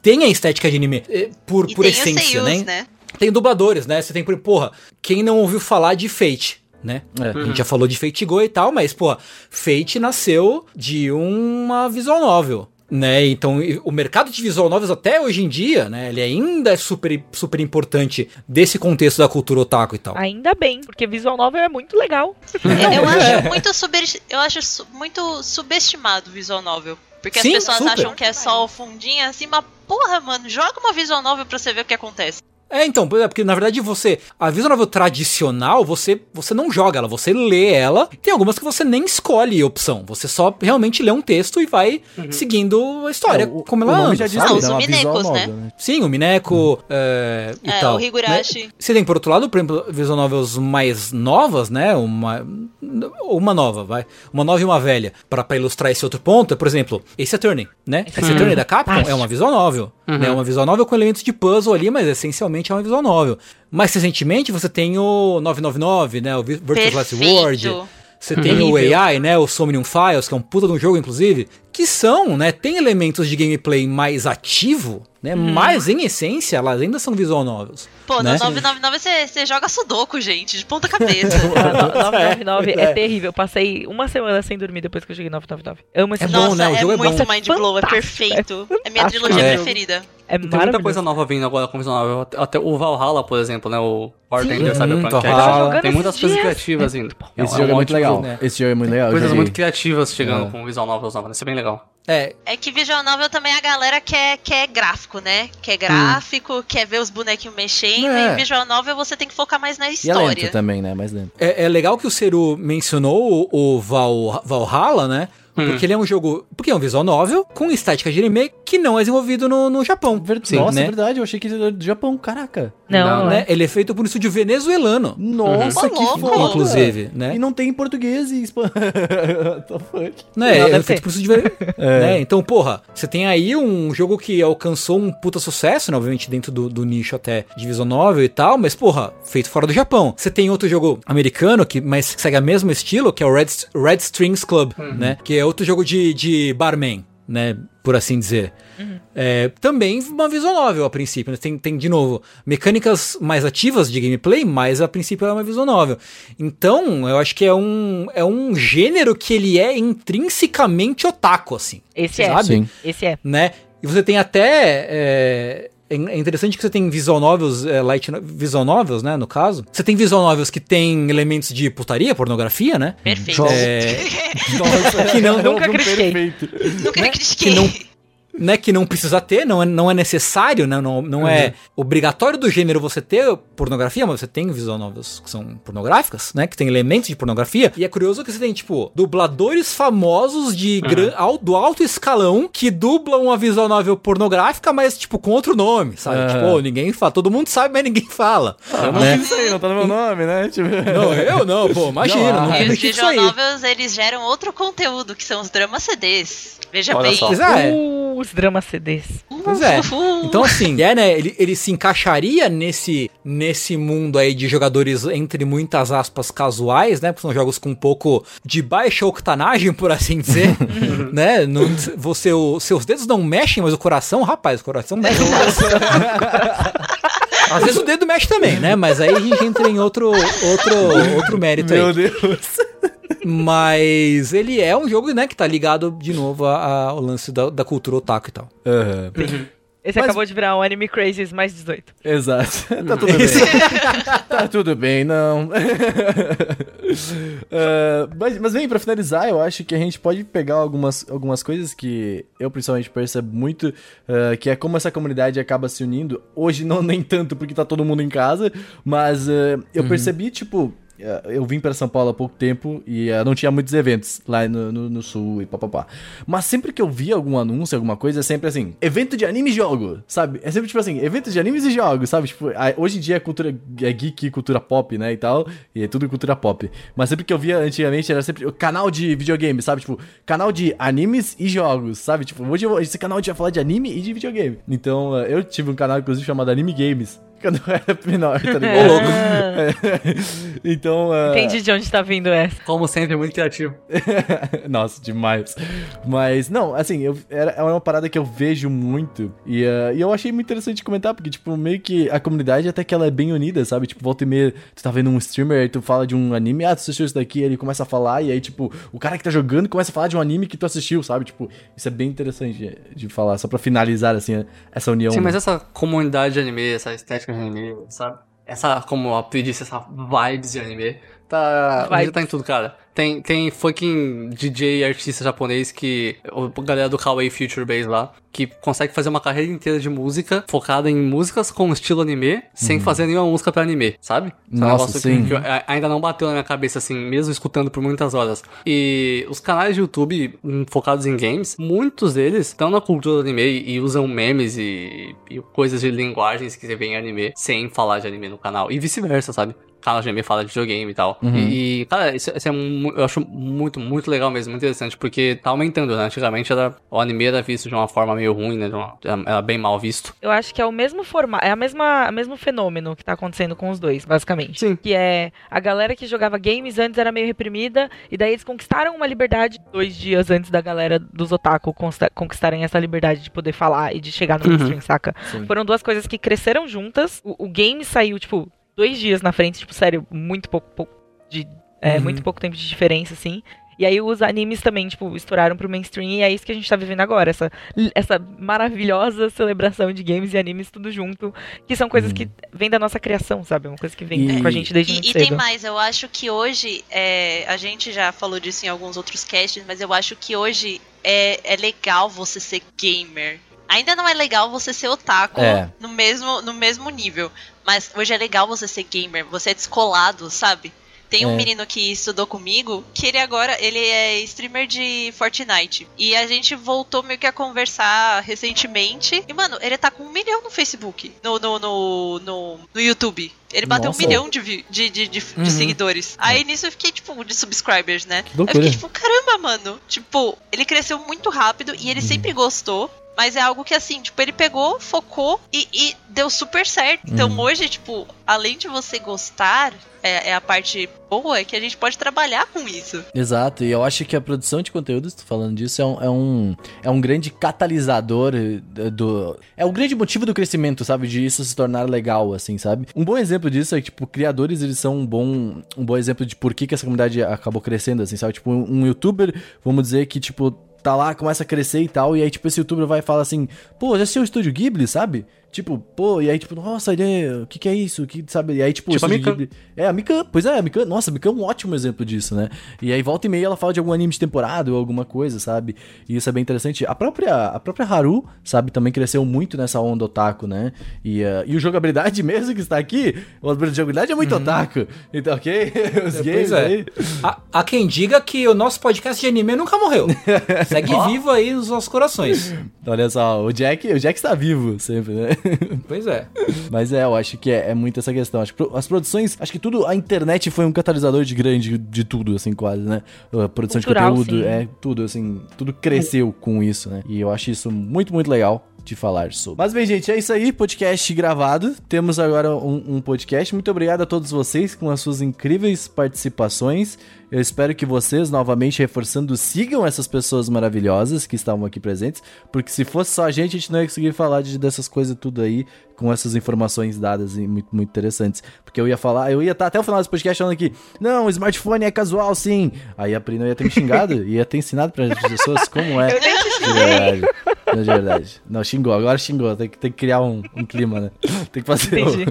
têm a estética de anime é, por, E por essência, seiyus, né? né? Tem dubladores, né? Você tem, por porra, quem não ouviu falar de Fate, né? É. A gente já falou de Fate Go e tal, mas, pô, Fate nasceu de uma visual novel. Né, então o mercado de visual novels até hoje em dia, né, ele ainda é super, super importante desse contexto da cultura otaku e tal. Ainda bem, porque visual novel é muito legal. É, Eu acho muito super, eu acho muito subestimado o visual novel. Porque Sim, as pessoas super. acham que é só o fundinho assim, mas porra, mano, joga uma visual novel pra você ver o que acontece. É, então, é, porque na verdade você, a visual novel tradicional, você, você não joga ela, você lê ela. Tem algumas que você nem escolhe opção, você só realmente lê um texto e vai seguindo a história É, o- como o ela nome anda, já diz tudo, os Minecos, né? né? Sim, o Mineco é, e É, tal. o Higurashi. né? Você tem, por outro lado, por exemplo, visual novels mais novas, né? Uma, uma nova, vai. Uma nova e uma velha. Pra pra ilustrar esse outro ponto, é, por exemplo, Ace Attorney, né? Ace Attorney da Capcom é uma visual novel. Né? Uma visual novel com elementos de puzzle ali, mas essencialmente é uma visual novel. Mais recentemente, você tem o 999, né? O Vi- Virtual Last. World. Você tem o AI, né? O Somnium Files, que é um puta de um jogo, inclusive, que são, né? Tem elementos de gameplay mais ativo, né? Mas, em essência, elas ainda são visual novels. Pô, né? no 999 você, joga sudoku, gente, de ponta cabeça. Ah, no- 999 é, é. terrível. Eu passei uma semana sem dormir depois que eu joguei 999. Amo esse É jogo. bom, Nossa, né? O é jogo é bom. muito mind blow, é perfeito. É, minha fantástico. trilogia É. preferida. É Tem muita coisa nova vindo agora com visual novel. Até- Até o Valhalla, por exemplo, né? O Bartender Sim, Cyberpunk. Valhalla. é- Tem muitas coisas dias. criativas vindo. É Esse um- jogo é um muito legal. jogo, né? Esse jogo é muito legal. Coisas muito criativas chegando É. com visual novels novas. Isso é bem legal. É, É que visual novel também a galera quer, quer gráfico, né? Quer gráfico, quer ver os bonequinhos mexendo. É. E visual novel você tem que focar mais na E é história. lento também, né? Mais lento. É, é legal que o Seru mencionou o, o Val, Valhalla, né? Hum. Porque ele é um jogo. Porque é um visual novel com estética de anime que não é desenvolvido no, no Japão. Ver- Sim, Nossa, né? é verdade. Eu achei que ele era do Japão. Caraca. Não, Não, não Né? é. Ele é feito por um estúdio venezuelano. Nossa, Uhum. que louco. foda. Inclusive, né? E não tem em português e espanhol. Né? Não, é deve feito por um estúdio ve- né? Então, porra, você tem aí um jogo que alcançou um puta sucesso, né? Obviamente dentro do, do nicho até de visual novel e tal, mas, porra, feito fora do Japão. Você tem outro jogo americano, que mas que segue o mesmo estilo, que é o Red, Red Strings Club, né? Que é outro jogo de, de barman, né? Por assim dizer. É, também uma visual novel a princípio. né? Tem, tem, de novo, mecânicas mais ativas de gameplay, mas a princípio é uma visual novel. Então, eu acho que é um, é um gênero que ele é intrinsecamente otaku, assim. Esse é. Sabe? Sim. Esse é. Né? E você tem até. É, é interessante que você tem visual novels, é, light no- visual novels, né, no caso. Você tem visual novels que tem elementos de putaria, pornografia, né? Perfeito. É, Nossa, Que não- nunca critiquei. perfeito. Nunca né? critiquei. que não né, que não precisa ter, não é, não é necessário, né, não, não é obrigatório do gênero você ter pornografia, mas você tem visual novels que são pornográficas, né, que tem elementos de pornografia, e é curioso que você tem, tipo, dubladores famosos de gran, al- do alto escalão que dublam uma visual novel pornográfica, mas, tipo, com outro nome, sabe? Aham. Tipo, ninguém fala, todo mundo sabe, mas ninguém fala. Eu não né? fiz isso aí, não tá no meu nome, né? Tipo... Não, eu não, pô, imagina, Não, não ah, E os visual novels, eles geram outro conteúdo, que são os dramas CDs. Veja Olha bem. só. Pois é. Uh, os drama CDs. Pois é. Então, assim, é, né? Ele, ele se encaixaria nesse, nesse mundo aí de jogadores, entre muitas aspas, casuais, né? Porque são jogos com um pouco de baixa octanagem, por assim dizer. né? Não, você, o, seus dedos não mexem, mas o coração, rapaz, o coração mexe. Às vezes o dedo mexe também, né? Mas aí a gente entra em outro, outro, outro mérito aí. Meu Deus. Mas ele é um jogo, né, que tá ligado de novo ao lance da, da cultura otaku e tal. Aham. Esse Mas- acabou de virar um Anime Crazes mais 18. Exato. Tá tudo bem. tá tudo bem, não. Ah, mas, mas bem, pra finalizar, eu acho que a gente pode pegar algumas, algumas coisas que eu principalmente percebo muito, ah, que é como essa comunidade acaba se unindo. Hoje não nem tanto, porque tá todo mundo em casa, mas ah, eu percebi, tipo. Ah, Eu vim para São Paulo há pouco tempo e ah, não tinha muitos eventos lá no, no, no sul e papapá. Mas sempre que eu via algum anúncio, alguma coisa, é sempre assim: evento de anime e jogo, sabe? É sempre tipo assim: evento de animes e jogos, sabe? Tipo, hoje em dia é cultura é geek, cultura pop, né? E tal, e é tudo cultura pop. Mas sempre que eu via antigamente era sempre o canal de videogame, sabe? Tipo, canal de animes e jogos, sabe? Tipo, hoje esse canal a gente vai falar de anime e de videogame. Então, ah, eu tive um canal, inclusive, chamado Anime Games. Quando eu era menor, tá ligado? Ô, louco. então. ah, Entendi de onde tá vindo essa. Como sempre, muito criativo. Nossa, demais. Mas, não, assim, eu, era, é uma parada que eu vejo muito. E, ah, e eu achei muito interessante comentar, porque, tipo, meio que a comunidade até que ela é bem unida, sabe? Tipo, volta e meia, tu tá vendo um streamer, aí tu fala de um anime, ah, tu assistiu isso daqui, ele começa a falar, e aí, tipo, o cara que tá jogando começa a falar de um anime que tu assistiu, sabe? Tipo, isso é bem interessante de, de falar, só pra finalizar, assim, essa união. Sim, mas essa comunidade de anime, essa estética anime, sabe? Essa, como Pri disse, essa vibes de anime, tá, Vibes. já tá em tudo, cara. Tem, tem fucking DJ e artista japonês que, a galera do Kawaii Future Base lá, que consegue fazer uma carreira inteira de música focada em músicas com estilo anime, sem fazer nenhuma música pra anime, sabe? É um Nossa, negócio sim. Que, que ainda não bateu na minha cabeça, assim, mesmo escutando por muitas horas. E os canais de YouTube hum, focados em games, muitos deles estão na cultura do anime e e usam memes e, e coisas de linguagens que você vê em anime sem falar de anime no canal. E vice-versa, sabe? Canal de anime fala de videogame e tal. E, e, cara, isso, isso é eu acho muito, muito legal mesmo, muito interessante, porque tá aumentando, né? Antigamente era, o anime era visto de uma forma meio ruim, né? de uma- era, bem mal visto. Eu acho que é o mesmo formato, é a mesma, o mesmo fenômeno que tá acontecendo com os dois, basicamente. Sim. Que é a galera que jogava games antes era meio reprimida, e daí eles conquistaram uma liberdade dois dias antes da galera dos otaku conquistarem essa liberdade de poder falar e de chegar no Uhum. mainstream, saca? Sim. Foram duas coisas que cresceram juntas. O, o game saiu, tipo, dois dias na frente, tipo, sério, muito pouco, pouco de. É, Uhum. muito pouco tempo de diferença, assim. E aí os animes também, tipo, estouraram pro mainstream e é isso que a gente tá vivendo agora. Essa, essa maravilhosa celebração de games e animes tudo junto. Que são coisas que vêm da nossa criação, sabe? Uma coisa que vem E- com a gente desde E, muito e cedo. tem mais, eu acho que hoje, é, a gente já falou disso em alguns outros casts, mas eu acho que hoje é, é legal você ser gamer. Ainda não é legal você ser otaku É. no, mesmo, no mesmo nível, mas hoje é legal você ser gamer, você é descolado, sabe? Tem um É. menino que estudou comigo, que ele agora, ele é streamer de Fortnite. E a gente voltou meio que a conversar recentemente. E, mano, ele tá com um milhão no Facebook, no, no, no, no, no YouTube. Ele bateu Nossa. um milhão de, de, de, de, Uhum. seguidores. Aí nisso eu fiquei, tipo, de subscribers, né? Eu fiquei, tipo, caramba, mano. Tipo, ele cresceu muito rápido e ele sempre gostou. Mas é algo que, assim, tipo, ele pegou, focou e, e deu super certo. Então, hoje, tipo, além de você gostar, é, é a parte boa, é que a gente pode trabalhar com isso. Exato, e eu acho que a produção de conteúdo, se tu falando disso, é um, é um, é um grande catalisador eh, do. É o grande motivo do crescimento, sabe? De isso se tornar legal, assim, sabe? Um bom exemplo disso é que, tipo, criadores, eles são um bom, um bom exemplo de por que, que essa comunidade acabou crescendo, assim, sabe? Tipo, um youtuber, vamos dizer que, tipo, tá lá, começa a crescer e tal, e aí, tipo, esse youtuber vai e fala assim, pô, já assistiu o Estúdio Ghibli, sabe? Tipo, pô, e aí, tipo, nossa, ele, o que que é isso? Que, sabe? E aí, tipo, Tipo a Mikan. Ghibli- é, a Mikan, pois é, a Mikan, nossa, a Mikan é um ótimo exemplo disso, né? E aí volta e meia ela fala de algum anime de temporada ou alguma coisa, sabe? E isso é bem interessante. A própria, a própria Haru, sabe, também cresceu muito nessa onda otaku, né? E, uh, e o jogabilidade mesmo que está aqui, o jogabilidade é muito otaku. Então, ok? Os É, games é. aí. Há, há quem diga que o nosso podcast de anime nunca morreu. Segue vivo aí nos nossos corações. Olha só, o Jack, o Jack está vivo sempre, né? Pois é. Mas é, eu acho que é, é muito essa questão. Acho que pro- as produções, acho que tudo, a internet foi um catalisador de grande de tudo, assim, quase, né? A produção Cultural, de conteúdo, sim. é tudo, assim, tudo cresceu com isso, né? E eu acho isso muito, muito legal de falar sobre. Mas bem, gente, é isso aí, podcast gravado. Temos agora um, um podcast. Muito obrigado a todos vocês com as suas incríveis participações. Eu espero que vocês, novamente reforçando, sigam essas pessoas maravilhosas que estavam aqui presentes, porque se fosse só a gente, a gente não ia conseguir falar de, dessas coisas tudo aí, com essas informações dadas e muito, muito interessantes. Porque eu ia falar, eu ia estar até o final desse podcast falando aqui, não, o smartphone é casual sim. Aí a Pri não ia ter me xingado, ia ter ensinado para as pessoas como é. Eu nem te xinguei. verdade. Não, de verdade. Não, xingou, agora xingou. Tem que, tem que criar um, um clima, né? Tem que fazer. um- Entendi.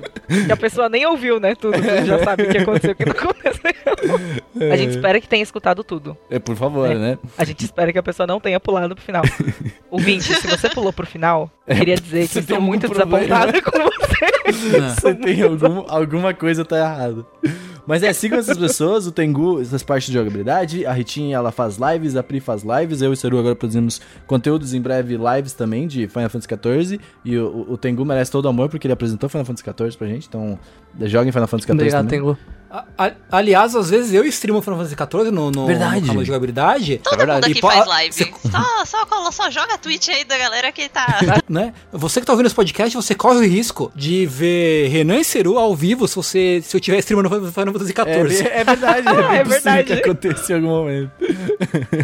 Que a pessoa nem ouviu, né? Tudo. Tu já sabe o que aconteceu o que não aconteceu. A gente espera que tenha escutado tudo. É, por favor, É. né? A gente espera que a pessoa não tenha pulado pro final. Ouvinte, se você pulou pro final, queria dizer que estou muito desapontada com você. Você tem algum, alguma coisa tá errada. Mas é, sigam essas pessoas, o Tengu, essas partes de jogabilidade, a Ritinha ela faz lives, a Pri faz lives, eu e o Seru agora produzimos conteúdos em breve lives também de Final Fantasy XIV, e o, o- o Tengu merece todo o amor porque ele apresentou Final Fantasy XIV pra gente, então joguem Final Fantasy XIV Obrigado, também. Tengu. A- a- aliás, às vezes eu streamo Final Fantasy XIV no, no, Verdade. no canal de jogabilidade. Todo verdade. mundo aqui faz live. você- Só, só, colo- só joga a Twitch aí da galera que tá. né? Você que tá ouvindo esse podcast, você corre o risco de ver Renan e Seru ao vivo se, você, se eu estiver streamando Final Fantasy É, XIV. é verdade, é, bem É possível verdade. que aconteça em algum momento.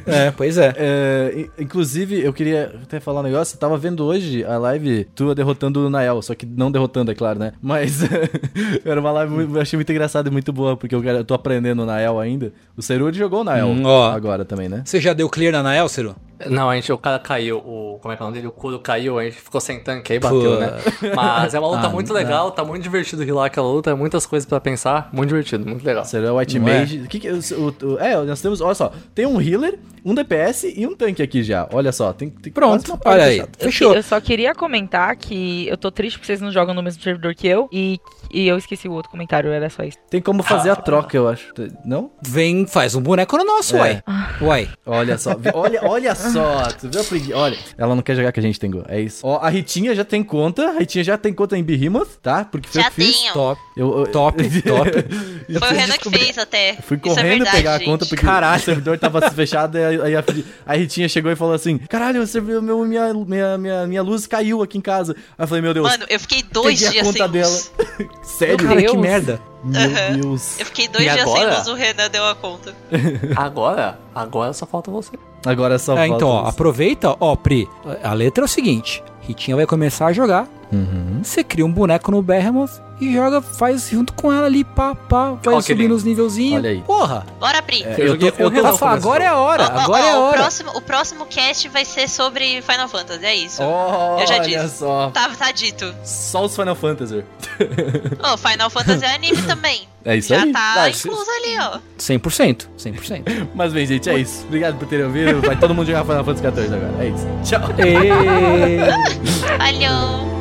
É, pois é. É, in- inclusive, eu queria até falar um negócio. Eu tava vendo hoje a live tua derrotando o Nael, só que não derrotando, é claro, né? Mas era uma live eu achei muito engraçada e muito boa, porque eu, quero- eu tô aprendendo o Nael ainda. O Seru ele jogou o Nael Hum, ó. agora também, né? Você já deu clear na Nael, Seru? Não, a gente, o cara caiu, o, como é que é o nome dele? O Kuro caiu, a gente ficou sem tanque, aí bateu, Pô. né? Mas é uma luta Ah, muito não. legal, tá muito divertido rilar aquela luta, muitas coisas pra pensar, muito divertido, muito legal. O Seru é o White Não é? Mage. Que que, o, o- é, nós temos, olha só, tem um healer, um DPS e um tanque aqui já. Olha só, tem, tem Pronto, olha aí. Eu, Fechou. que- eu só queria comentar que eu tô triste porque vocês não jogam no mesmo servidor que eu e, e eu esqueci o outro comentário, era só isso. Tem como fazer a troca, eu acho. Não? Vem, faz um boneco no nosso, É. uai. Uai. Olha só, olha, olha só, tu viu a pregui... Olha, ela não quer jogar com a gente, Tengu, é isso. Ó, a Ritinha já tem conta, a Ritinha já tem conta em Behemoth, tá? Porque foi Já eu que fiz. tenho. Top, Eu, eu- top, top. Foi o Renan que fez até. Fui Isso é correndo verdade, pegar gente. a conta porque o servidor tava fechado e aí a, a Ritinha chegou e falou assim: Caralho, o meu, minha, minha, minha, minha luz caiu aqui em casa. Aí eu falei: Meu Deus, Mano, eu fiquei dois peguei a dias conta sem dela. Sério? Cara, que merda. Meu Aham. Deus. Eu fiquei dois E dias sem agora? luz, o Renan deu a conta. Agora, agora só falta você. Agora só É, falta então, ó, aproveita, ó, Pri, a letra é o seguinte: Ritinha vai começar a jogar, Uhum. você cria um boneco no Behemoth e joga, faz junto com ela ali, pá, pá, vai Ó, que subindo os nívelzinhos. Olha aí. Porra! Bora, Pri. É, Eu eu tô, eu tô. Rafa, agora é a hora, ó, agora é a ó, o, hora. próximo, o próximo cast vai ser sobre Final Fantasy, é isso. Olha Eu já disse. só. Tá, tá dito. Só os Final Fantasy. Ô, Final Fantasy é anime também. É isso Já aí. tá Ah, incluso ali, ó. 100%, 100%. Mas bem, gente, é isso. Obrigado por terem ouvido. Vai todo mundo jogar Final Fantasy XIV agora. É isso. Tchau. Falhou!